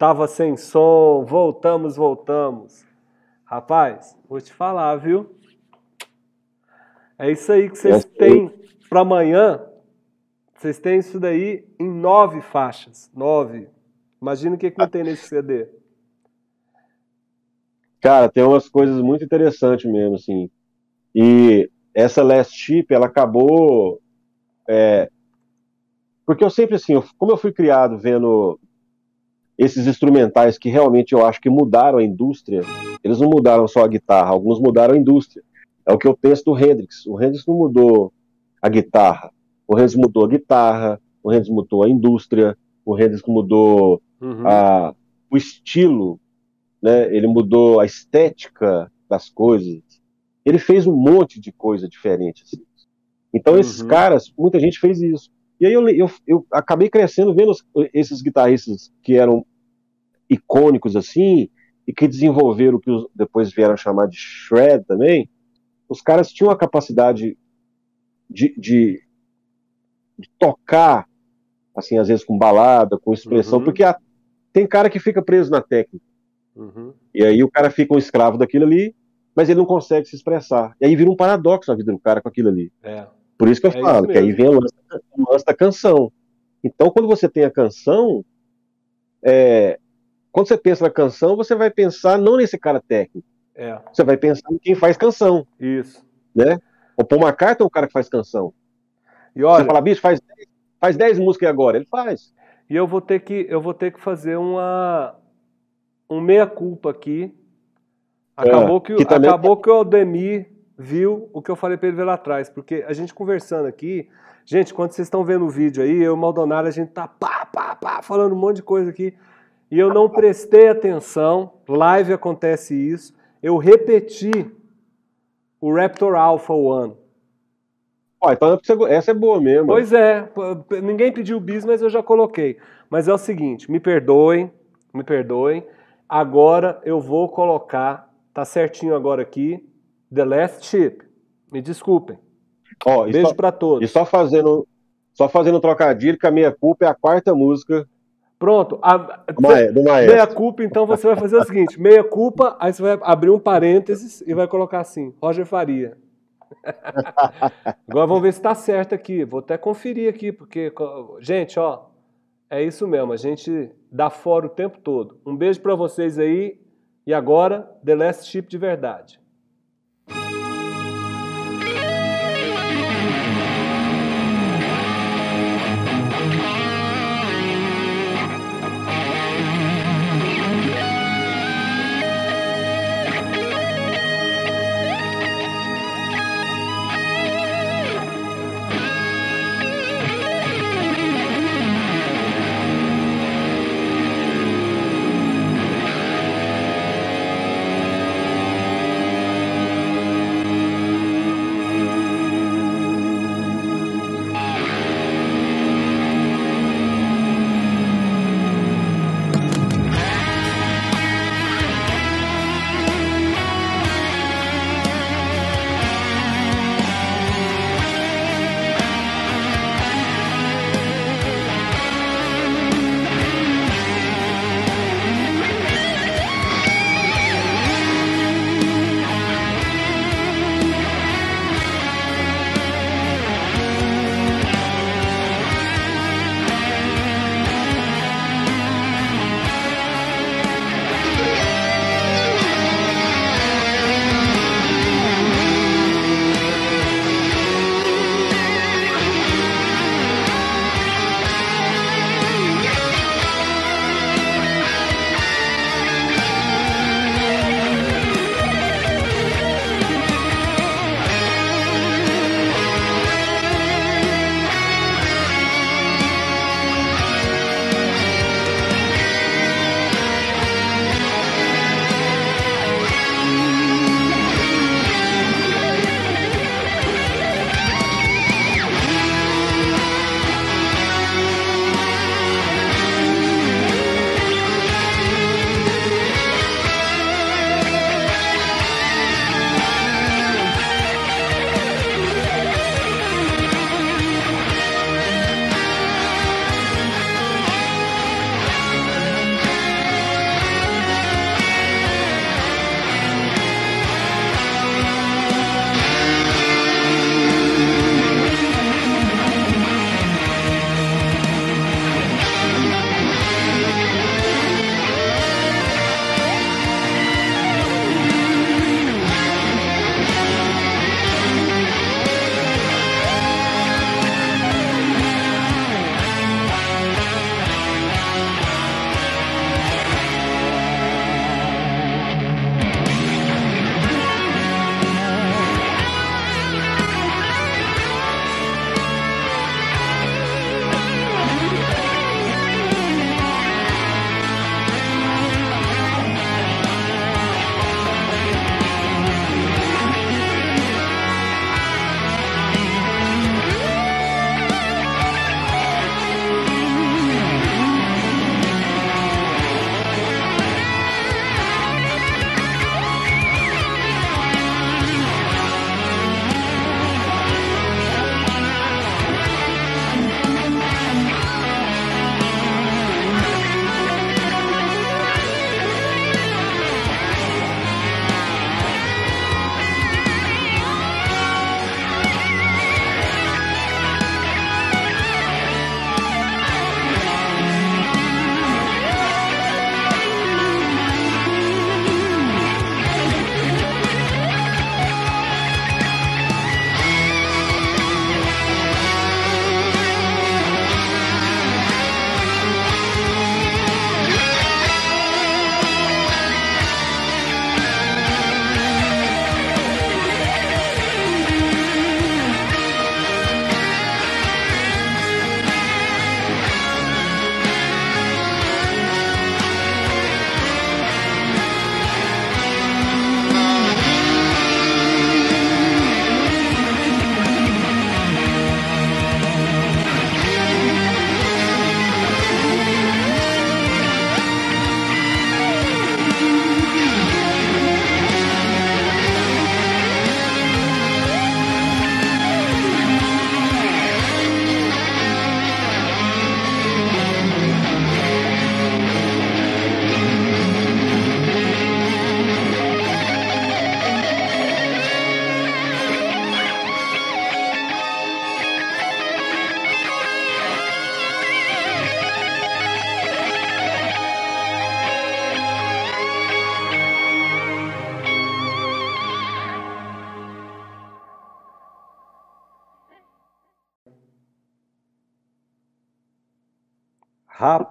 Tava sem som, voltamos, voltamos. Rapaz, vou te falar, viu? É isso aí que vocês têm para amanhã. Vocês têm isso daí em nove faixas. Nove. Imagina o que, que não tem nesse CD. Cara, tem umas coisas muito interessantes mesmo, assim. E essa Last Chip, ela acabou. É, porque eu sempre, assim, eu, como eu fui criado vendo esses instrumentais que realmente eu acho que mudaram a indústria, eles não mudaram só a guitarra, alguns mudaram a indústria. É o que eu penso do Hendrix. O Hendrix não mudou a guitarra, o Hendrix mudou a guitarra, o Hendrix mudou a indústria, o Hendrix mudou uhum. a, o estilo, né? ele mudou a estética das coisas. Ele fez um monte de coisa diferente. Assim. Então, esses uhum. caras, muita gente fez isso. E aí eu, eu, eu acabei crescendo vendo esses guitarristas que eram icônicos assim, e que desenvolveram o que depois vieram chamar de shred também, os caras tinham a capacidade de, de, de tocar, assim, às vezes com balada, com expressão, uhum. porque a, tem cara que fica preso na técnica. Uhum. E aí o cara fica um escravo daquilo ali, mas ele não consegue se expressar. E aí vira um paradoxo na vida do cara com aquilo ali. É. Por isso que eu é falo, que aí vem o lance, o lance, da canção. Então, quando você tem a canção, é, quando você pensa na canção, você vai pensar não nesse cara técnico. É. Você vai pensar em quem faz canção. Isso. Né? O Paul McCartney é o cara que faz canção. E olha, você fala, bicho, faz, faz 10 músicas agora. Ele faz. E eu vou ter que, eu vou ter que fazer uma um meia-culpa aqui. Acabou, é, que, que acabou que o Aldemir viu o que eu falei para ele ver lá atrás, porque a gente conversando aqui, gente, quando vocês estão vendo o vídeo aí, eu e o Maldonado, a gente tá pá, pá, pá, falando um monte de coisa aqui, e eu não prestei atenção, live acontece isso, eu repeti o Raptor Alpha One. Ó, então essa é boa mesmo. Pois é, ninguém pediu bis, mas eu já coloquei. Mas é o seguinte, me perdoem, me perdoem, agora eu vou colocar, tá certinho agora aqui, The Last Ship. Me desculpem. Ó, Beijo para todos. E só fazendo, só fazendo um trocadilho, que a minha culpa é a quarta música. Pronto. A, do meia culpa, então você vai fazer o seguinte: meia culpa, aí você vai abrir um parênteses e vai colocar assim: Roger Faria. Agora vamos ver se está certo aqui. Vou até conferir aqui, porque, gente, ó, é isso mesmo. A gente dá fora o tempo todo. Um beijo para vocês aí. E agora, The Last Ship de verdade.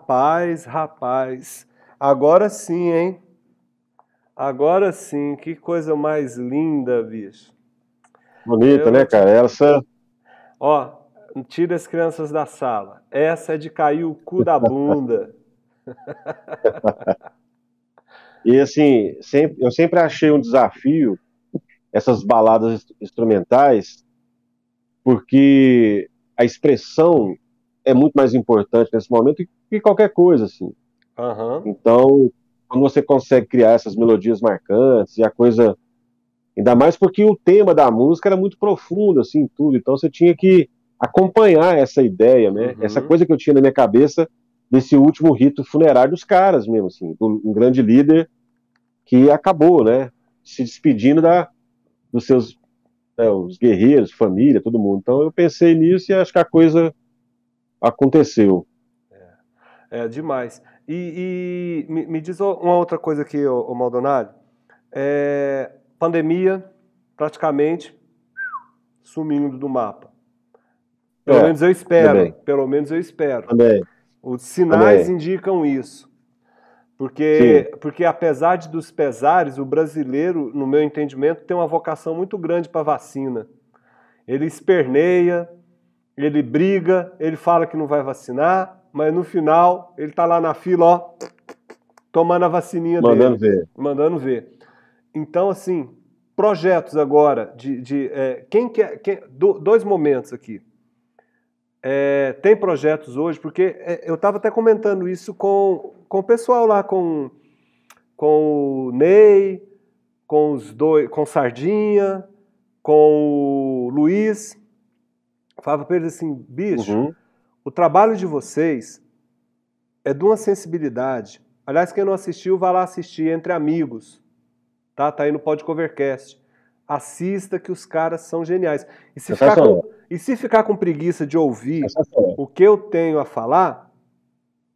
Rapaz, rapaz. Agora sim, hein? Agora sim, que coisa mais linda, bicho. Bonita, Eu... né, cara? Essa. Ó, tira as crianças da sala. Essa é de cair o cu da bunda. e assim, sempre, eu sempre achei um desafio essas baladas instrumentais, porque a expressão é muito mais importante nesse momento que qualquer coisa, assim. Uhum. Então, quando você consegue criar essas melodias marcantes e a coisa. Ainda mais porque o tema da música era muito profundo, assim, tudo. Então você tinha que acompanhar essa ideia, né? Uhum. Essa coisa que eu tinha na minha cabeça desse último rito funerário dos caras mesmo, assim, um grande líder que acabou, né? Se despedindo da, dos seus né, os guerreiros, família, todo mundo. Então eu pensei nisso e acho que a coisa aconteceu. É, demais. E, e me, me, diz uma outra coisa aqui, o Maldonado. É, pandemia praticamente sumindo do mapa. Pelo é, menos eu espero. Também. Pelo menos eu espero. Também. Os sinais também. indicam isso. Porque, porque apesar de dos pesares, o brasileiro, no meu entendimento, tem uma vocação muito grande para vacina. Ele esperneia, ele briga, ele fala que não vai vacinar, mas no final ele está lá na fila, ó, tomando a vacininha mandando dele. ver. Mandando ver. Então, assim, projetos agora de, de é, quem quer, quem, do, dois momentos aqui. É, tem projetos hoje, porque é, eu estava até comentando isso com, com o pessoal lá, com, com o Ney, com os dois, com Sardinha, com o Luiz. Falava para eles assim, bicho, uhum. O trabalho de vocês é de uma sensibilidade. Aliás, quem não assistiu, vá lá assistir entre amigos. Tá? Tá aí no Podcovercast. Assista que os caras são geniais. E se, ficar com, e se ficar com preguiça de ouvir o que eu tenho a falar,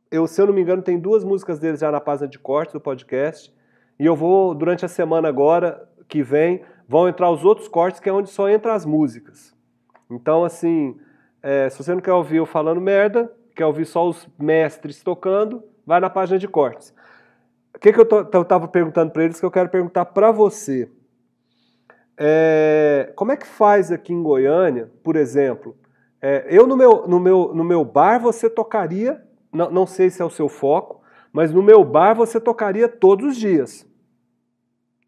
eu, se eu não me engano, tem duas músicas deles já na página de corte do podcast. E eu vou, durante a semana agora, que vem, vão entrar os outros cortes, que é onde só entra as músicas. Então, assim, é, se você não quer ouvir eu falando merda, quer ouvir só os mestres tocando, vai na página de cortes. O que, que eu estava perguntando para eles que eu quero perguntar para você? É, como é que faz aqui em Goiânia, por exemplo? É, eu no meu, no, meu, no meu bar você tocaria, não, não sei se é o seu foco, mas no meu bar você tocaria todos os dias.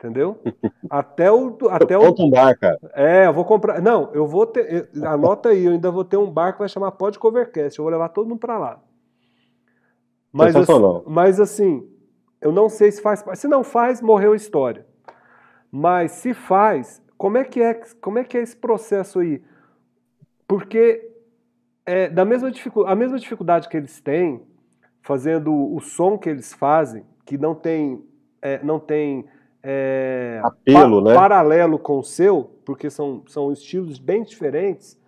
Entendeu? Até o. Até o um bar, cara. É, eu vou comprar. Não, eu vou ter. Anota aí, eu ainda vou ter um bar que vai chamar Pod Covercast. Eu vou levar todo mundo para lá. Mas assim, mas assim, eu não sei se faz. Se não faz, morreu a história. Mas se faz, como é que é, como é, que é esse processo aí? Porque é, da mesma a mesma dificuldade que eles têm fazendo o som que eles fazem, que não tem, é, não tem é, Apelo, pa né? paralelo com o seu, porque são, são estilos bem diferentes,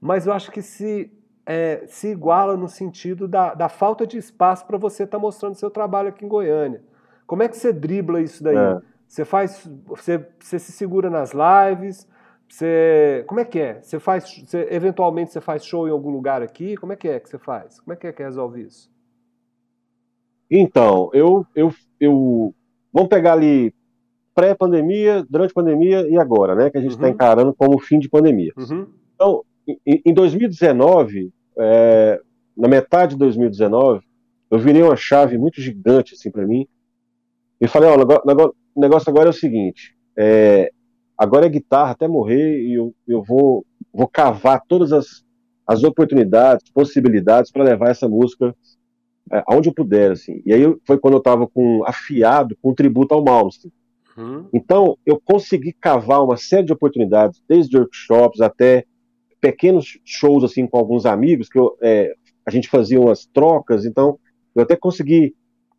mas eu acho que se, é, se iguala no sentido da, da falta de espaço para você estar tá mostrando seu trabalho aqui em Goiânia. Como é que você dribla isso daí? É. Você faz, você, você se segura nas lives, você, como é que é? Você faz, você, eventualmente você faz show em algum lugar aqui? Como é que é que você faz? Como é que é que resolve isso? Então, eu, eu, eu, vamos pegar ali pré-pandemia, durante a pandemia e agora, né? Que a gente está uhum. encarando como fim de pandemia. Uhum. Então, em, em 2019, é, na metade de 2019, eu virei uma chave muito gigante assim para mim e falei, ó, o negócio agora é o seguinte, é, agora é guitarra até morrer e eu, eu vou, vou cavar todas as, as oportunidades, possibilidades para levar essa música é, aonde eu puder, assim. E aí foi quando eu estava com afiado com o tributo ao Malmsteen. Uhum. Então, eu consegui cavar uma série de oportunidades, desde workshops até pequenos shows assim com alguns amigos, que eu, é, a gente fazia umas trocas, então eu até consegui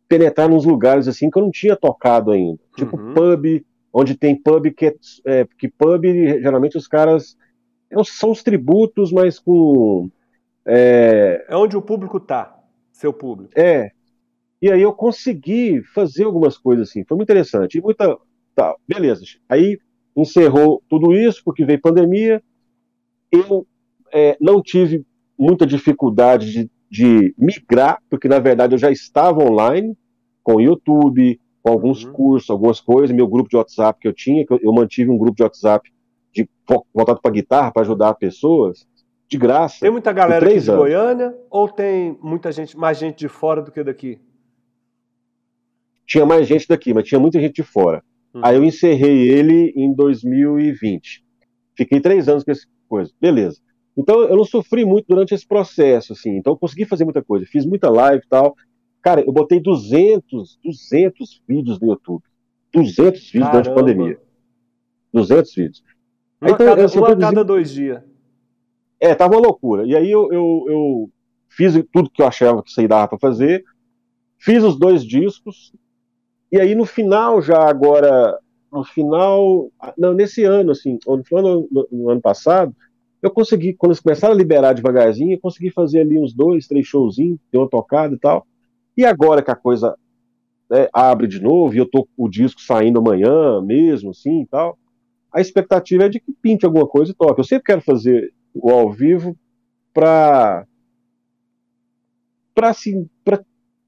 penetrar nos lugares assim que eu não tinha tocado ainda. Tipo uhum. pub, onde tem pub que é, é, que pub geralmente os caras são os tributos, mas com é, é onde o público tá, seu público. É. E aí eu consegui fazer algumas coisas assim, foi muito interessante. E muita Tá, beleza. Aí encerrou tudo isso, porque veio pandemia. Eu é, não tive muita dificuldade de de migrar, porque na verdade eu já estava online com o YouTube, com alguns uhum. cursos, algumas coisas, meu grupo de WhatsApp que eu tinha, que eu, eu mantive um grupo de WhatsApp de, voltado para guitarra, para ajudar pessoas, de graça. Tem muita galera aqui de anos. Goiânia ou tem muita gente, mais gente de fora do que daqui? Tinha mais gente daqui, mas tinha muita gente de fora. Uhum. Aí eu encerrei ele em 2020. Fiquei três anos com essa coisa. Beleza. Então eu não sofri muito durante esse processo, assim. Então eu consegui fazer muita coisa. Fiz muita live e tal. Cara, eu botei 200, 200 vídeos no YouTube. 200 vídeos Caramba. durante a pandemia. 200 vídeos. Uma, então, cada, assim, uma produzi... cada dois dias. É, tava uma loucura. E aí eu, eu, eu fiz tudo que eu achava que isso aí dava para fazer. Fiz os dois discos. E aí no final, já agora, no final, não, nesse ano, assim, no, final, no ano passado, eu consegui, quando eles começaram a liberar devagarzinho, eu consegui fazer ali uns dois, três showzinhos, ter uma tocada e tal. E agora que a coisa né, abre de novo, e eu tô o disco saindo amanhã mesmo, assim e tal, a expectativa é de que pinte alguma coisa e toque. Eu sempre quero fazer o ao vivo para para assim,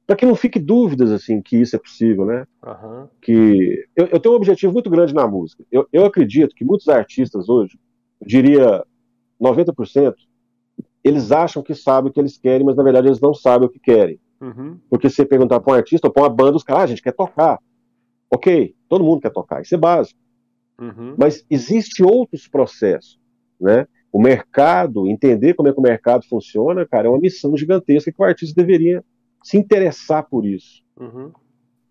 para que não fique dúvidas assim que isso é possível, né? Uhum. Que eu, eu, tenho um objetivo muito grande na música. Eu, eu acredito que muitos artistas hoje, diria 90%, eles acham que sabem o que eles querem, mas na verdade eles não sabem o que querem. Uhum. Porque se você perguntar para um artista ou para uma banda, os caras, ah, a gente quer tocar. Ok, todo mundo quer tocar, isso é básico. Uhum. Mas existe outros processos, né? O mercado, entender como é que o mercado funciona, cara, é uma missão gigantesca que o artista deveria se interessar por isso. Uhum.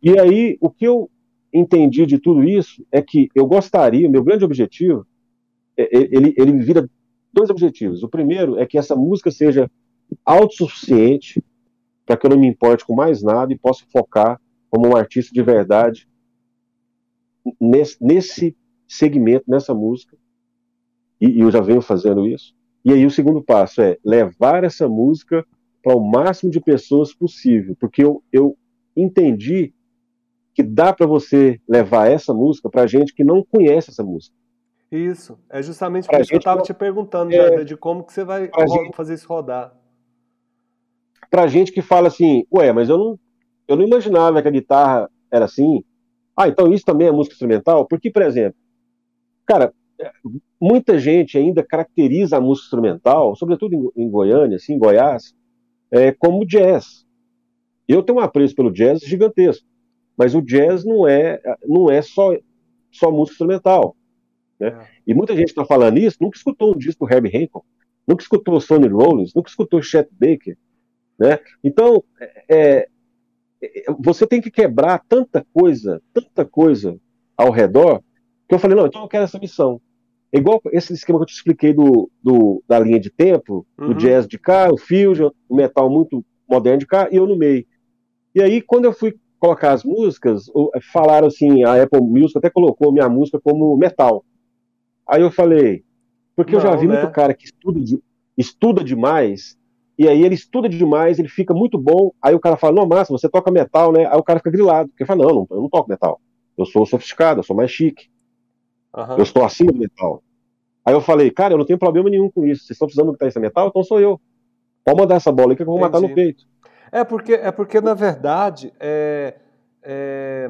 E aí, o que eu entendi de tudo isso é que eu gostaria, meu grande objetivo, é, é, ele, ele vira dois objetivos. O primeiro é que essa música seja autossuficiente para que eu não me importe com mais nada e possa focar como um artista de verdade nesse, nesse segmento, nessa música. E, e eu já venho fazendo isso. E aí o segundo passo é levar essa música para o máximo de pessoas possível, porque eu, eu entendi que dá para você levar essa música para gente que não conhece essa música. Isso, é justamente por isso que eu estava te perguntando, é, de como que você vai fazer isso rodar pra gente que fala assim, ué, mas eu não, eu não imaginava que a guitarra era assim. Ah, então isso também é música instrumental? Porque, por exemplo, cara, muita gente ainda caracteriza a música instrumental, sobretudo em, em Goiânia, assim, em Goiás, é, como jazz. Eu tenho um apreço pelo jazz gigantesco, mas o jazz não é, não é só, só música instrumental. Né? É. E muita gente está falando isso, nunca escutou um disco do Herbie Hancock, nunca escutou Sonny Rollins, nunca escutou Chet Baker, né? Então, é, é, você tem que quebrar tanta coisa, tanta coisa ao redor, que eu falei, não, então eu quero essa missão. É igual esse esquema que eu te expliquei do, do da linha de tempo, uhum. o jazz de cá, o fusion, o metal muito moderno de cá, e eu no meio. E aí, quando eu fui colocar as músicas, falaram assim, a Apple Music até colocou minha música como metal. Aí eu falei, porque não, eu já vi né? muito cara que estuda, estuda demais e aí ele estuda demais, ele fica muito bom. Aí o cara fala: Não, Márcio, você toca metal, né? Aí o cara fica grilado. Porque ele fala: Não, não eu não toco metal. Eu sou sofisticado, eu sou mais chique. Uhum. Eu estou acima do metal. Aí eu falei: Cara, eu não tenho problema nenhum com isso. Vocês estão precisando que tá esse metal? Então sou eu. Pode mandar essa bola aí que eu vou Entendi. matar no peito. É porque, é porque na verdade, é, é,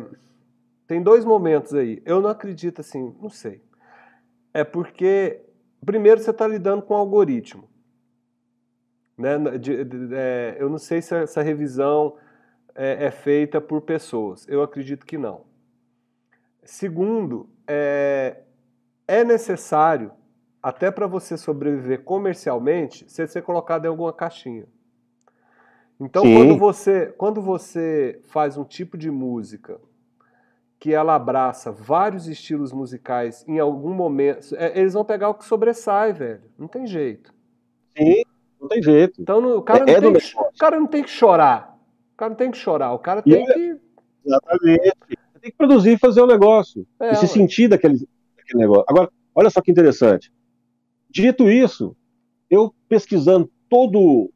tem dois momentos aí. Eu não acredito assim, não sei. É porque, primeiro, você está lidando com um algoritmo. Né? De, de, é, eu não sei se essa revisão é, é, feita por pessoas. Eu acredito que não. Segundo, é, é necessário, até para você sobreviver comercialmente, você ser colocado em alguma caixinha. Então, quando você, quando você faz um tipo de música que ela abraça vários estilos musicais em algum momento, é, eles vão pegar o que sobressai, velho. Não tem jeito. Sim. Não tem jeito. Então o cara, é, não, é tem que, o cara não tem que chorar. O cara não tem que chorar. O cara tem é, que. Exatamente. Tem que produzir e fazer o negócio. É, e se sentir daquele, daquele negócio. Agora, olha só que interessante. Dito isso, eu pesquisando todo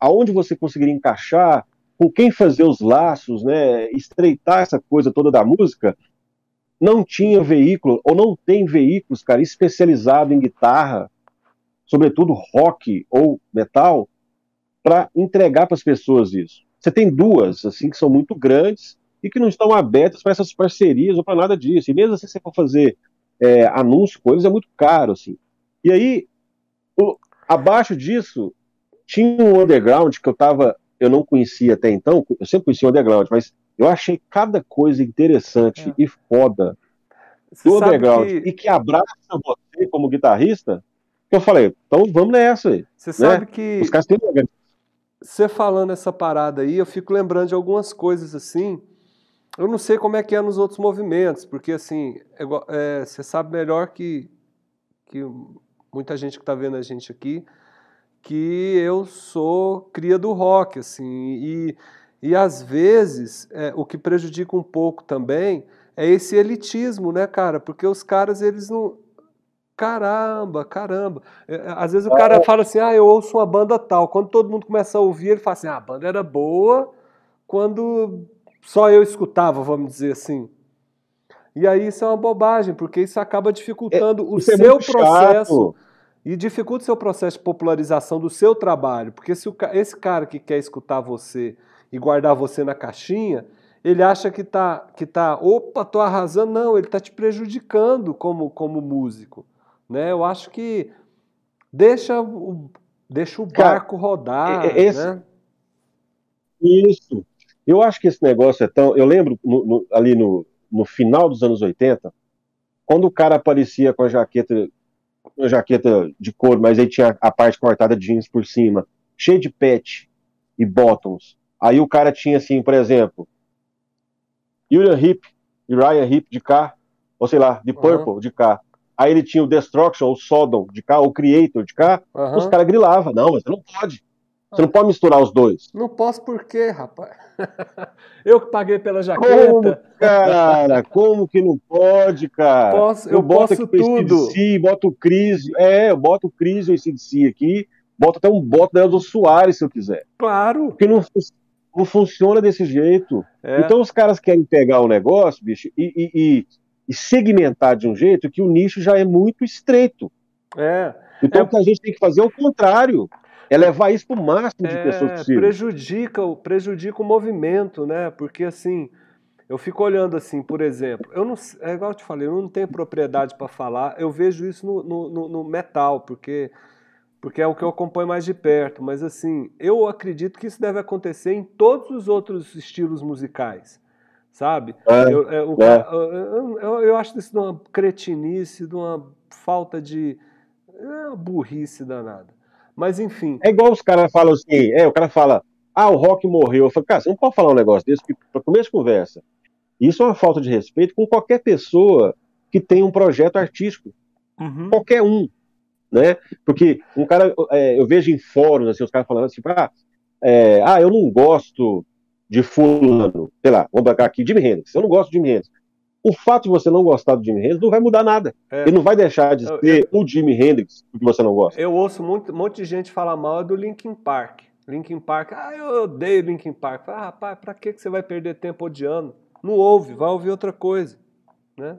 aonde você conseguiria encaixar, com quem fazer os laços, né, estreitar essa coisa toda da música, não tinha veículo, ou não tem veículos, cara, especializado em guitarra, sobretudo rock ou metal, para entregar para as pessoas isso. Você tem duas, assim, que são muito grandes e que não estão abertas para essas parcerias ou para nada disso. E mesmo assim, se você for fazer é, anúncio com eles, é muito caro, assim. E aí, o, abaixo disso, tinha um underground que eu tava, eu não conhecia até então, eu sempre conhecia o underground, mas eu achei cada coisa interessante é. e foda do underground que... e que abraça você como guitarrista, que eu falei, então vamos nessa aí. Você né? sabe que. Os caras têm Você falando essa parada aí, eu fico lembrando de algumas coisas assim. Eu não sei como é que é nos outros movimentos, porque assim, é, é, você sabe melhor que, que muita gente que está vendo a gente aqui, que eu sou cria do rock, assim, e, e às vezes é, o que prejudica um pouco também é esse elitismo, né, cara? Porque os caras, eles não. Caramba, caramba. É, é, às vezes o cara é. fala assim, ah, eu ouço uma banda tal. Quando todo mundo começa a ouvir, ele fala assim, ah, a banda era boa quando só eu escutava, vamos dizer assim. E aí isso é uma bobagem, porque isso acaba dificultando é, o seu é processo. Chato. E dificulta o seu processo de popularização do seu trabalho. Porque se o, esse cara que quer escutar você e guardar você na caixinha, ele acha que tá, que tá, opa, tô arrasando. Não, ele tá te prejudicando como, como músico. Né? Eu acho que deixa o, deixa o barco rodar. Esse, né? Isso. Eu acho que esse negócio é tão. Eu lembro no, no, ali no, no final dos anos 80, quando o cara aparecia com a jaqueta, uma jaqueta de couro, mas aí tinha a parte cortada de jeans por cima, cheio de pet e bottoms. Aí o cara tinha assim, por exemplo, Uriah Heep e Ryan Heep de cá, ou sei lá, de Purple uhum. de cá. Aí ele tinha o Destruction, o Sodom de cá, o Creator de cá. Uhum. Os caras grilavam. Não, mas não pode. Você não pode misturar os dois. Não posso por quê, rapaz? eu que paguei pela jaqueta. Como, cara? Como que não pode, cara? Posso, eu, eu boto posso tudo. CDC, boto o Cris, é, eu boto o Cris e o CDC aqui, boto até um boto da do Soares se eu quiser. Claro. Porque não, não funciona desse jeito. É. Então os caras querem pegar o negócio, bicho, e, e, e, e, segmentar de um jeito que o nicho já é muito estreito. É. Então é. o que a gente tem que fazer é o contrário. É levar isso para o máximo de é, pessoas possível. Prejudica, prejudica o movimento, né? Porque assim, eu fico olhando assim, por exemplo, eu não, é igual eu te falei, eu não tenho propriedade para falar, eu vejo isso no, no, no metal, porque porque é o que eu acompanho mais de perto. Mas assim, eu acredito que isso deve acontecer em todos os outros estilos musicais, sabe? É, eu, é, é. eu, eu, eu, acho isso de uma cretinice, de uma falta de é uma burrice danada. Mas enfim. É igual os caras falam assim, é, o cara fala, ah, o rock morreu. Eu falo, cara, você não pode falar um negócio desse, porque para começo de conversa, isso é uma falta de respeito com qualquer pessoa que tem um projeto artístico. Uhum. Qualquer um né? Porque um cara, é, eu vejo em fóruns assim, os caras falando assim, ah, é, ah, eu não gosto de fulano, sei lá, vamos bancar aqui, Jimmy Hendrix, eu não gosto de Jimmy Hendrix. O fato de você não gostar do Jimmy Hendrix não vai mudar nada. É. Ele não vai deixar de ser eu, o Jimmy Hendrix porque você não gosta. Eu ouço muito, um monte de gente falar mal do Linkin Park. Linkin Park, ah, eu odeio Linkin Park. Ah, rapaz, pra que você vai perder tempo odiando? Não ouve, vai ouvir outra coisa, né?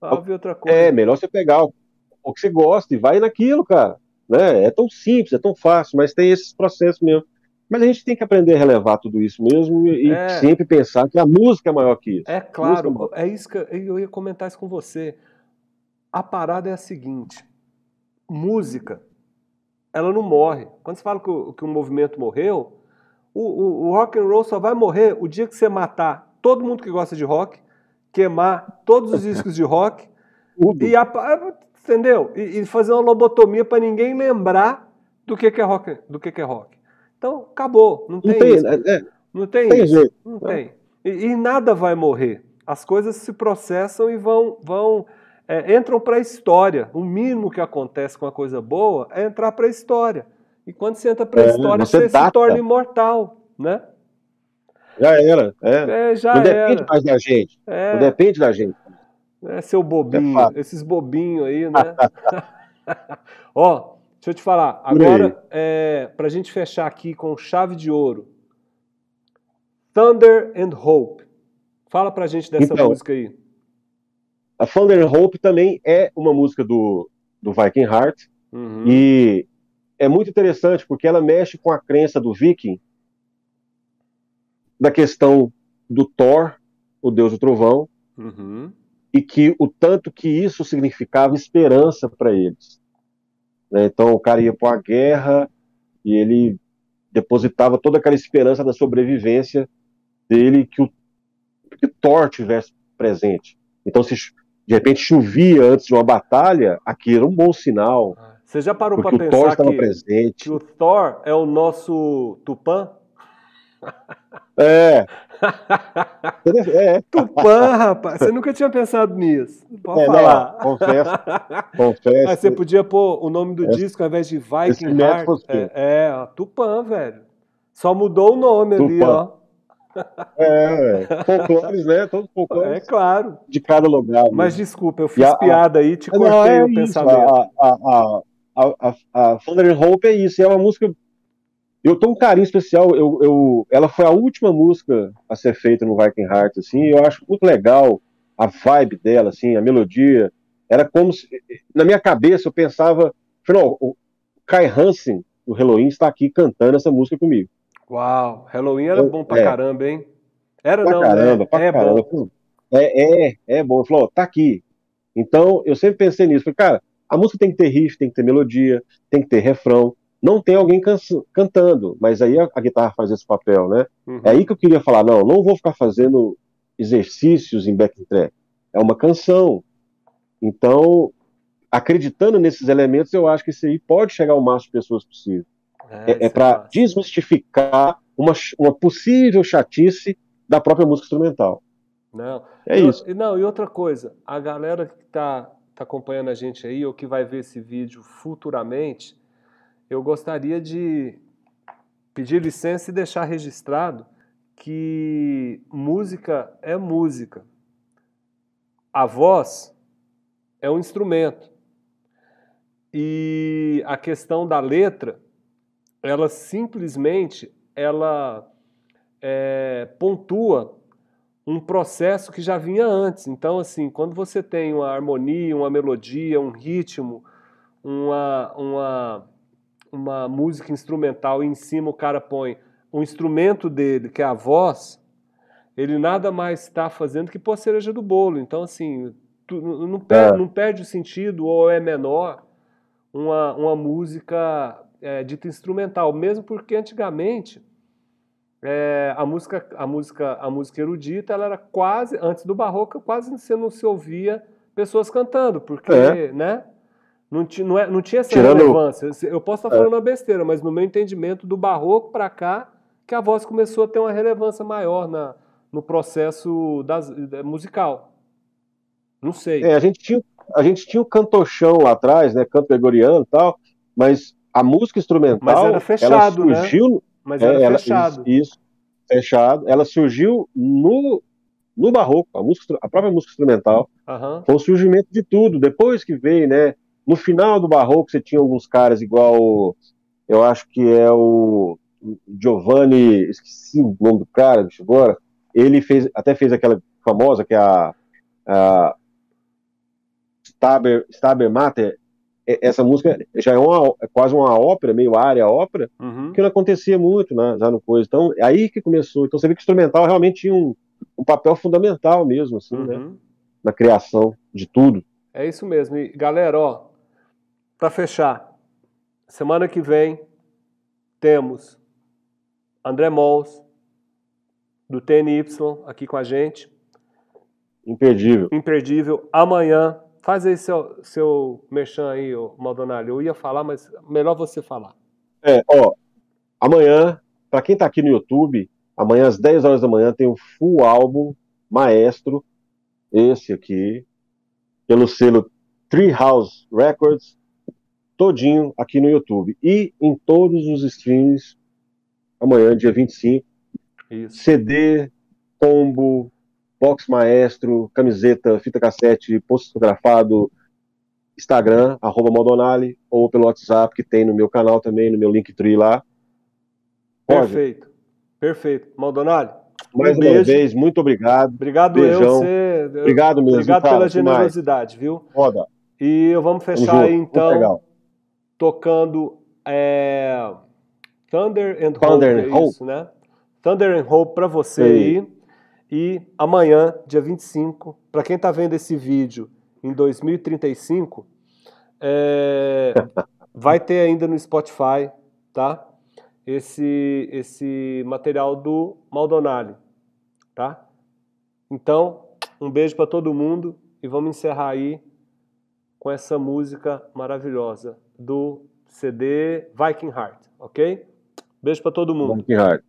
Vai ouvir outra coisa. É, melhor você pegar o que você gosta e vai naquilo, cara. Né? É tão simples, é tão fácil, mas tem esses processos mesmo. Mas a gente tem que aprender a relevar tudo isso mesmo e é... sempre pensar que a música é maior que isso. É claro, é, é isso que eu ia comentar isso com você. A parada é a seguinte: música, ela não morre. Quando você fala que o, que o movimento morreu, o, o, o rock and roll só vai morrer o dia que você matar todo mundo que gosta de rock, queimar todos os discos de rock e a, entendeu? E, e fazer uma lobotomia para ninguém lembrar do que, que é rock, do que, que é rock. Então, acabou, não tem, não tem isso. É, é, não tem, tem isso. Jeito. Não é. tem. E, e, nada vai morrer. As coisas se processam e vão, vão é, entram para a história. O mínimo que acontece com a coisa boa é entrar para a história. E quando você entra para a é, história, você, se torna imortal, né? Já era. É. é já não depende era. mais da gente. Não depende da gente. É seu bobinho, é esses bobinhos aí, né? Ó, deixa eu te falar. Agora, é, para a gente fechar aqui com chave de ouro. Thunder and Hope. Fala pra gente dessa então, música aí. A Thunder and Hope também é uma música do, do Viking Heart. Uhum. E é muito interessante porque ela mexe com a crença do viking da questão do Thor, o deus do trovão, uhum. e que o tanto que isso significava esperança para eles. Né? Então o cara ia para uma guerra e ele depositava toda aquela esperança da sobrevivência dele que o, que Thor tivesse presente. Então se de repente chovia antes de uma batalha, aqui era um bom sinal. Ah, você já parou para pensar que, que o Thor é o nosso Tupã? É. é. Tupã, rapaz. Você nunca tinha pensado nisso. Pode é, falar. Não, confesso. confesso. Mas você podia pôr o nome do disco ao invés de Viking Heart. É, é, Tupã, velho. Só mudou o nome Tupã. ali, ó. É, folclores, né? Todos folclores. É claro. De cada lugar. Mas né? desculpa, eu fiz a, piada aí, te cortei não, é o pensamento. A, a, a, a, a Thunder Hope é isso. É uma música eu tenho um carinho especial. Eu, eu, ela foi a última música a ser feita no Viking Heart, assim. eu acho muito legal a vibe dela, assim, a melodia. Era como se, na minha cabeça, eu pensava, não, o Kai Hansen, o Halloween, está aqui cantando essa música comigo. Uau, Halloween era eu, bom pra é, caramba, hein? Era pra não, caramba, né? pra é caramba. Bom. É, é, é bom. Ele falou, tá aqui. Então, eu sempre pensei nisso. Falei, cara, a música tem que ter riff, tem que ter melodia, tem que ter refrão não tem alguém can cantando, mas aí a, a, guitarra faz esse papel, né? Uhum. É aí que eu queria falar, não, não vou ficar fazendo exercícios em backing track, é uma canção. Então, acreditando nesses elementos, eu acho que isso aí pode chegar ao máximo de pessoas possível. É, é, é para desmistificar uma, uma possível chatice da própria música instrumental. Não. É e, isso. Não, e outra coisa, a galera que está tá acompanhando a gente aí, ou que vai ver esse vídeo futuramente, eu gostaria de pedir licença e deixar registrado que música é música. A voz é um instrumento. E a questão da letra, ela simplesmente ela é, pontua um processo que já vinha antes. Então, assim, quando você tem uma harmonia, uma melodia, um ritmo, uma, uma uma música instrumental e em cima o cara põe um instrumento dele, que é a voz, ele nada mais está fazendo que pôr a cereja do bolo. Então, assim, tu, não, perde, é. não, perde, o sentido ou é menor uma, uma música é, dita instrumental, mesmo porque antigamente é, a música a música a música erudita ela era quase antes do barroco quase você não se ouvia pessoas cantando porque é. né não, não, é, não tinha essa Tirando... relevância. Eu posso estar falando é. uma besteira, mas no meu entendimento, do barroco para cá, que a voz começou a ter uma relevância maior na, no processo das, musical. Não sei. É, a gente tinha, a gente tinha o cantochão lá atrás, né, canto gregoriano e tal, mas a música instrumental, mas era fechado, ela né? surgiu, né? Mas era é, fechado. Ela, isso, fechado. Ela surgiu no, no barroco, a, música, a própria música instrumental. Uhum. Foi o surgimento de tudo. Depois que veio, né, no final do Barroco, você tinha alguns caras igual, eu acho que é o Giovanni, esqueci o nome do cara, bicho, agora. Ele fez, até fez aquela famosa, que é a, a Staber, Staber Mater. Essa música já é, uma, é quase uma ópera, meio área ópera, uhum. que não acontecia muito né, já no coisa. Então, é aí que começou. Então, você vê que o instrumental realmente tinha um, um papel fundamental mesmo, assim, né, uhum. né? Na criação de tudo. É isso mesmo. E, galera, ó, para fechar, semana que vem temos André Mols, do TNY, aqui com a gente. Imperdível. Imperdível. Amanhã, faz aí seu, seu merchan aí, Maldonado. Eu ia falar, mas melhor você falar. É, ó, amanhã, para quem tá aqui no YouTube, amanhã às 10 horas da manhã tem um full álbum maestro, esse aqui, pelo selo Treehouse Records, todinho aqui no YouTube e em todos os streams amanhã, dia 25. Isso. CD, combo, box maestro, camiseta, fita cassete, post fotografado, Instagram, arroba Maldonali, ou pelo WhatsApp, que tem no meu canal também, no meu Linktree lá. Perfeito, perfeito. Maldonali, mais um uma beijo. vez, muito obrigado. Obrigado Beijão. eu, você. Obrigado mesmo. Obrigado pela generosidade, viu? Roda. E vamos fechar aí então tocando É... Thunder and Thunder Hope, and é Hope. isso, né? Thunder and Hope para você aí. E amanhã, dia 25, para quem está vendo esse vídeo em 2035, é... vai ter ainda no Spotify, tá? Esse, esse material do Maldonado, tá? Então, um beijo para todo mundo e vamos encerrar aí com essa música maravilhosa do CD Viking Heart, ok? Beijo para todo mundo. Viking Heart.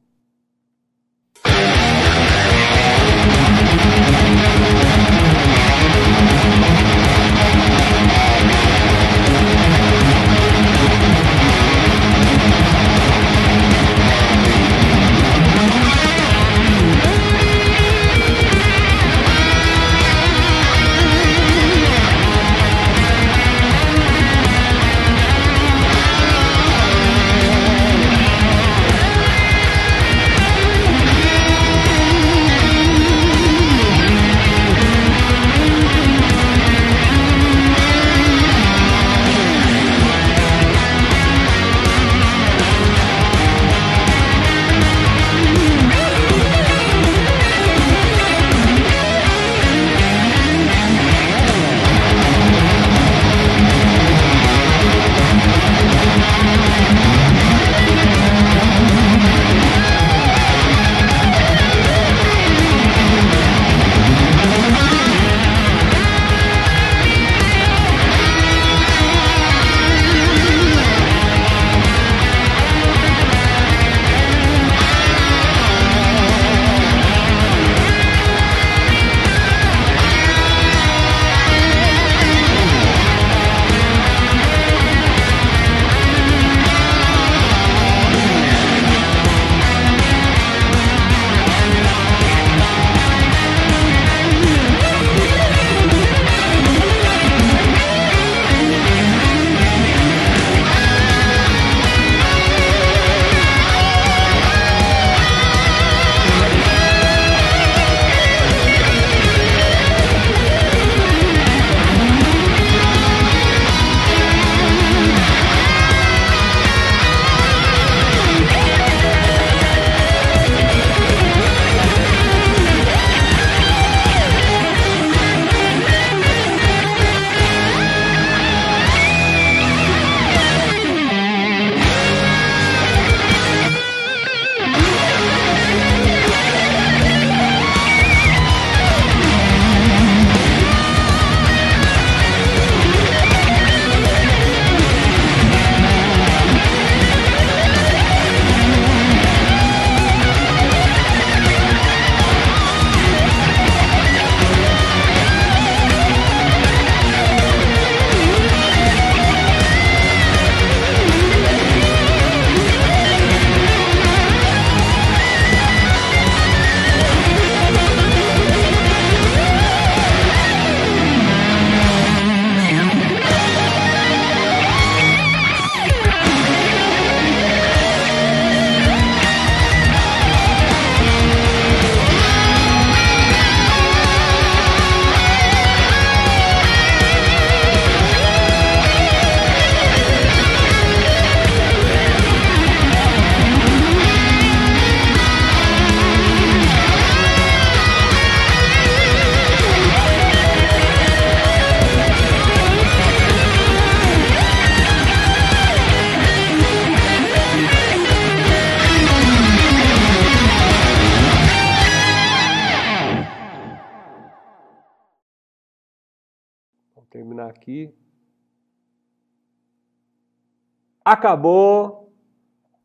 Acabou.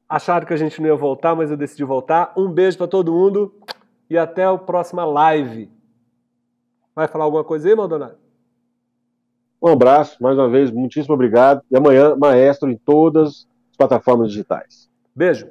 Acharam que a gente não ia voltar, mas eu decidi voltar. Um beijo para todo mundo e até a próxima live. Vai falar alguma coisa aí, Maldonado? Um abraço, mais uma vez, muitíssimo obrigado. E amanhã, maestro em todas as plataformas digitais. Beijo.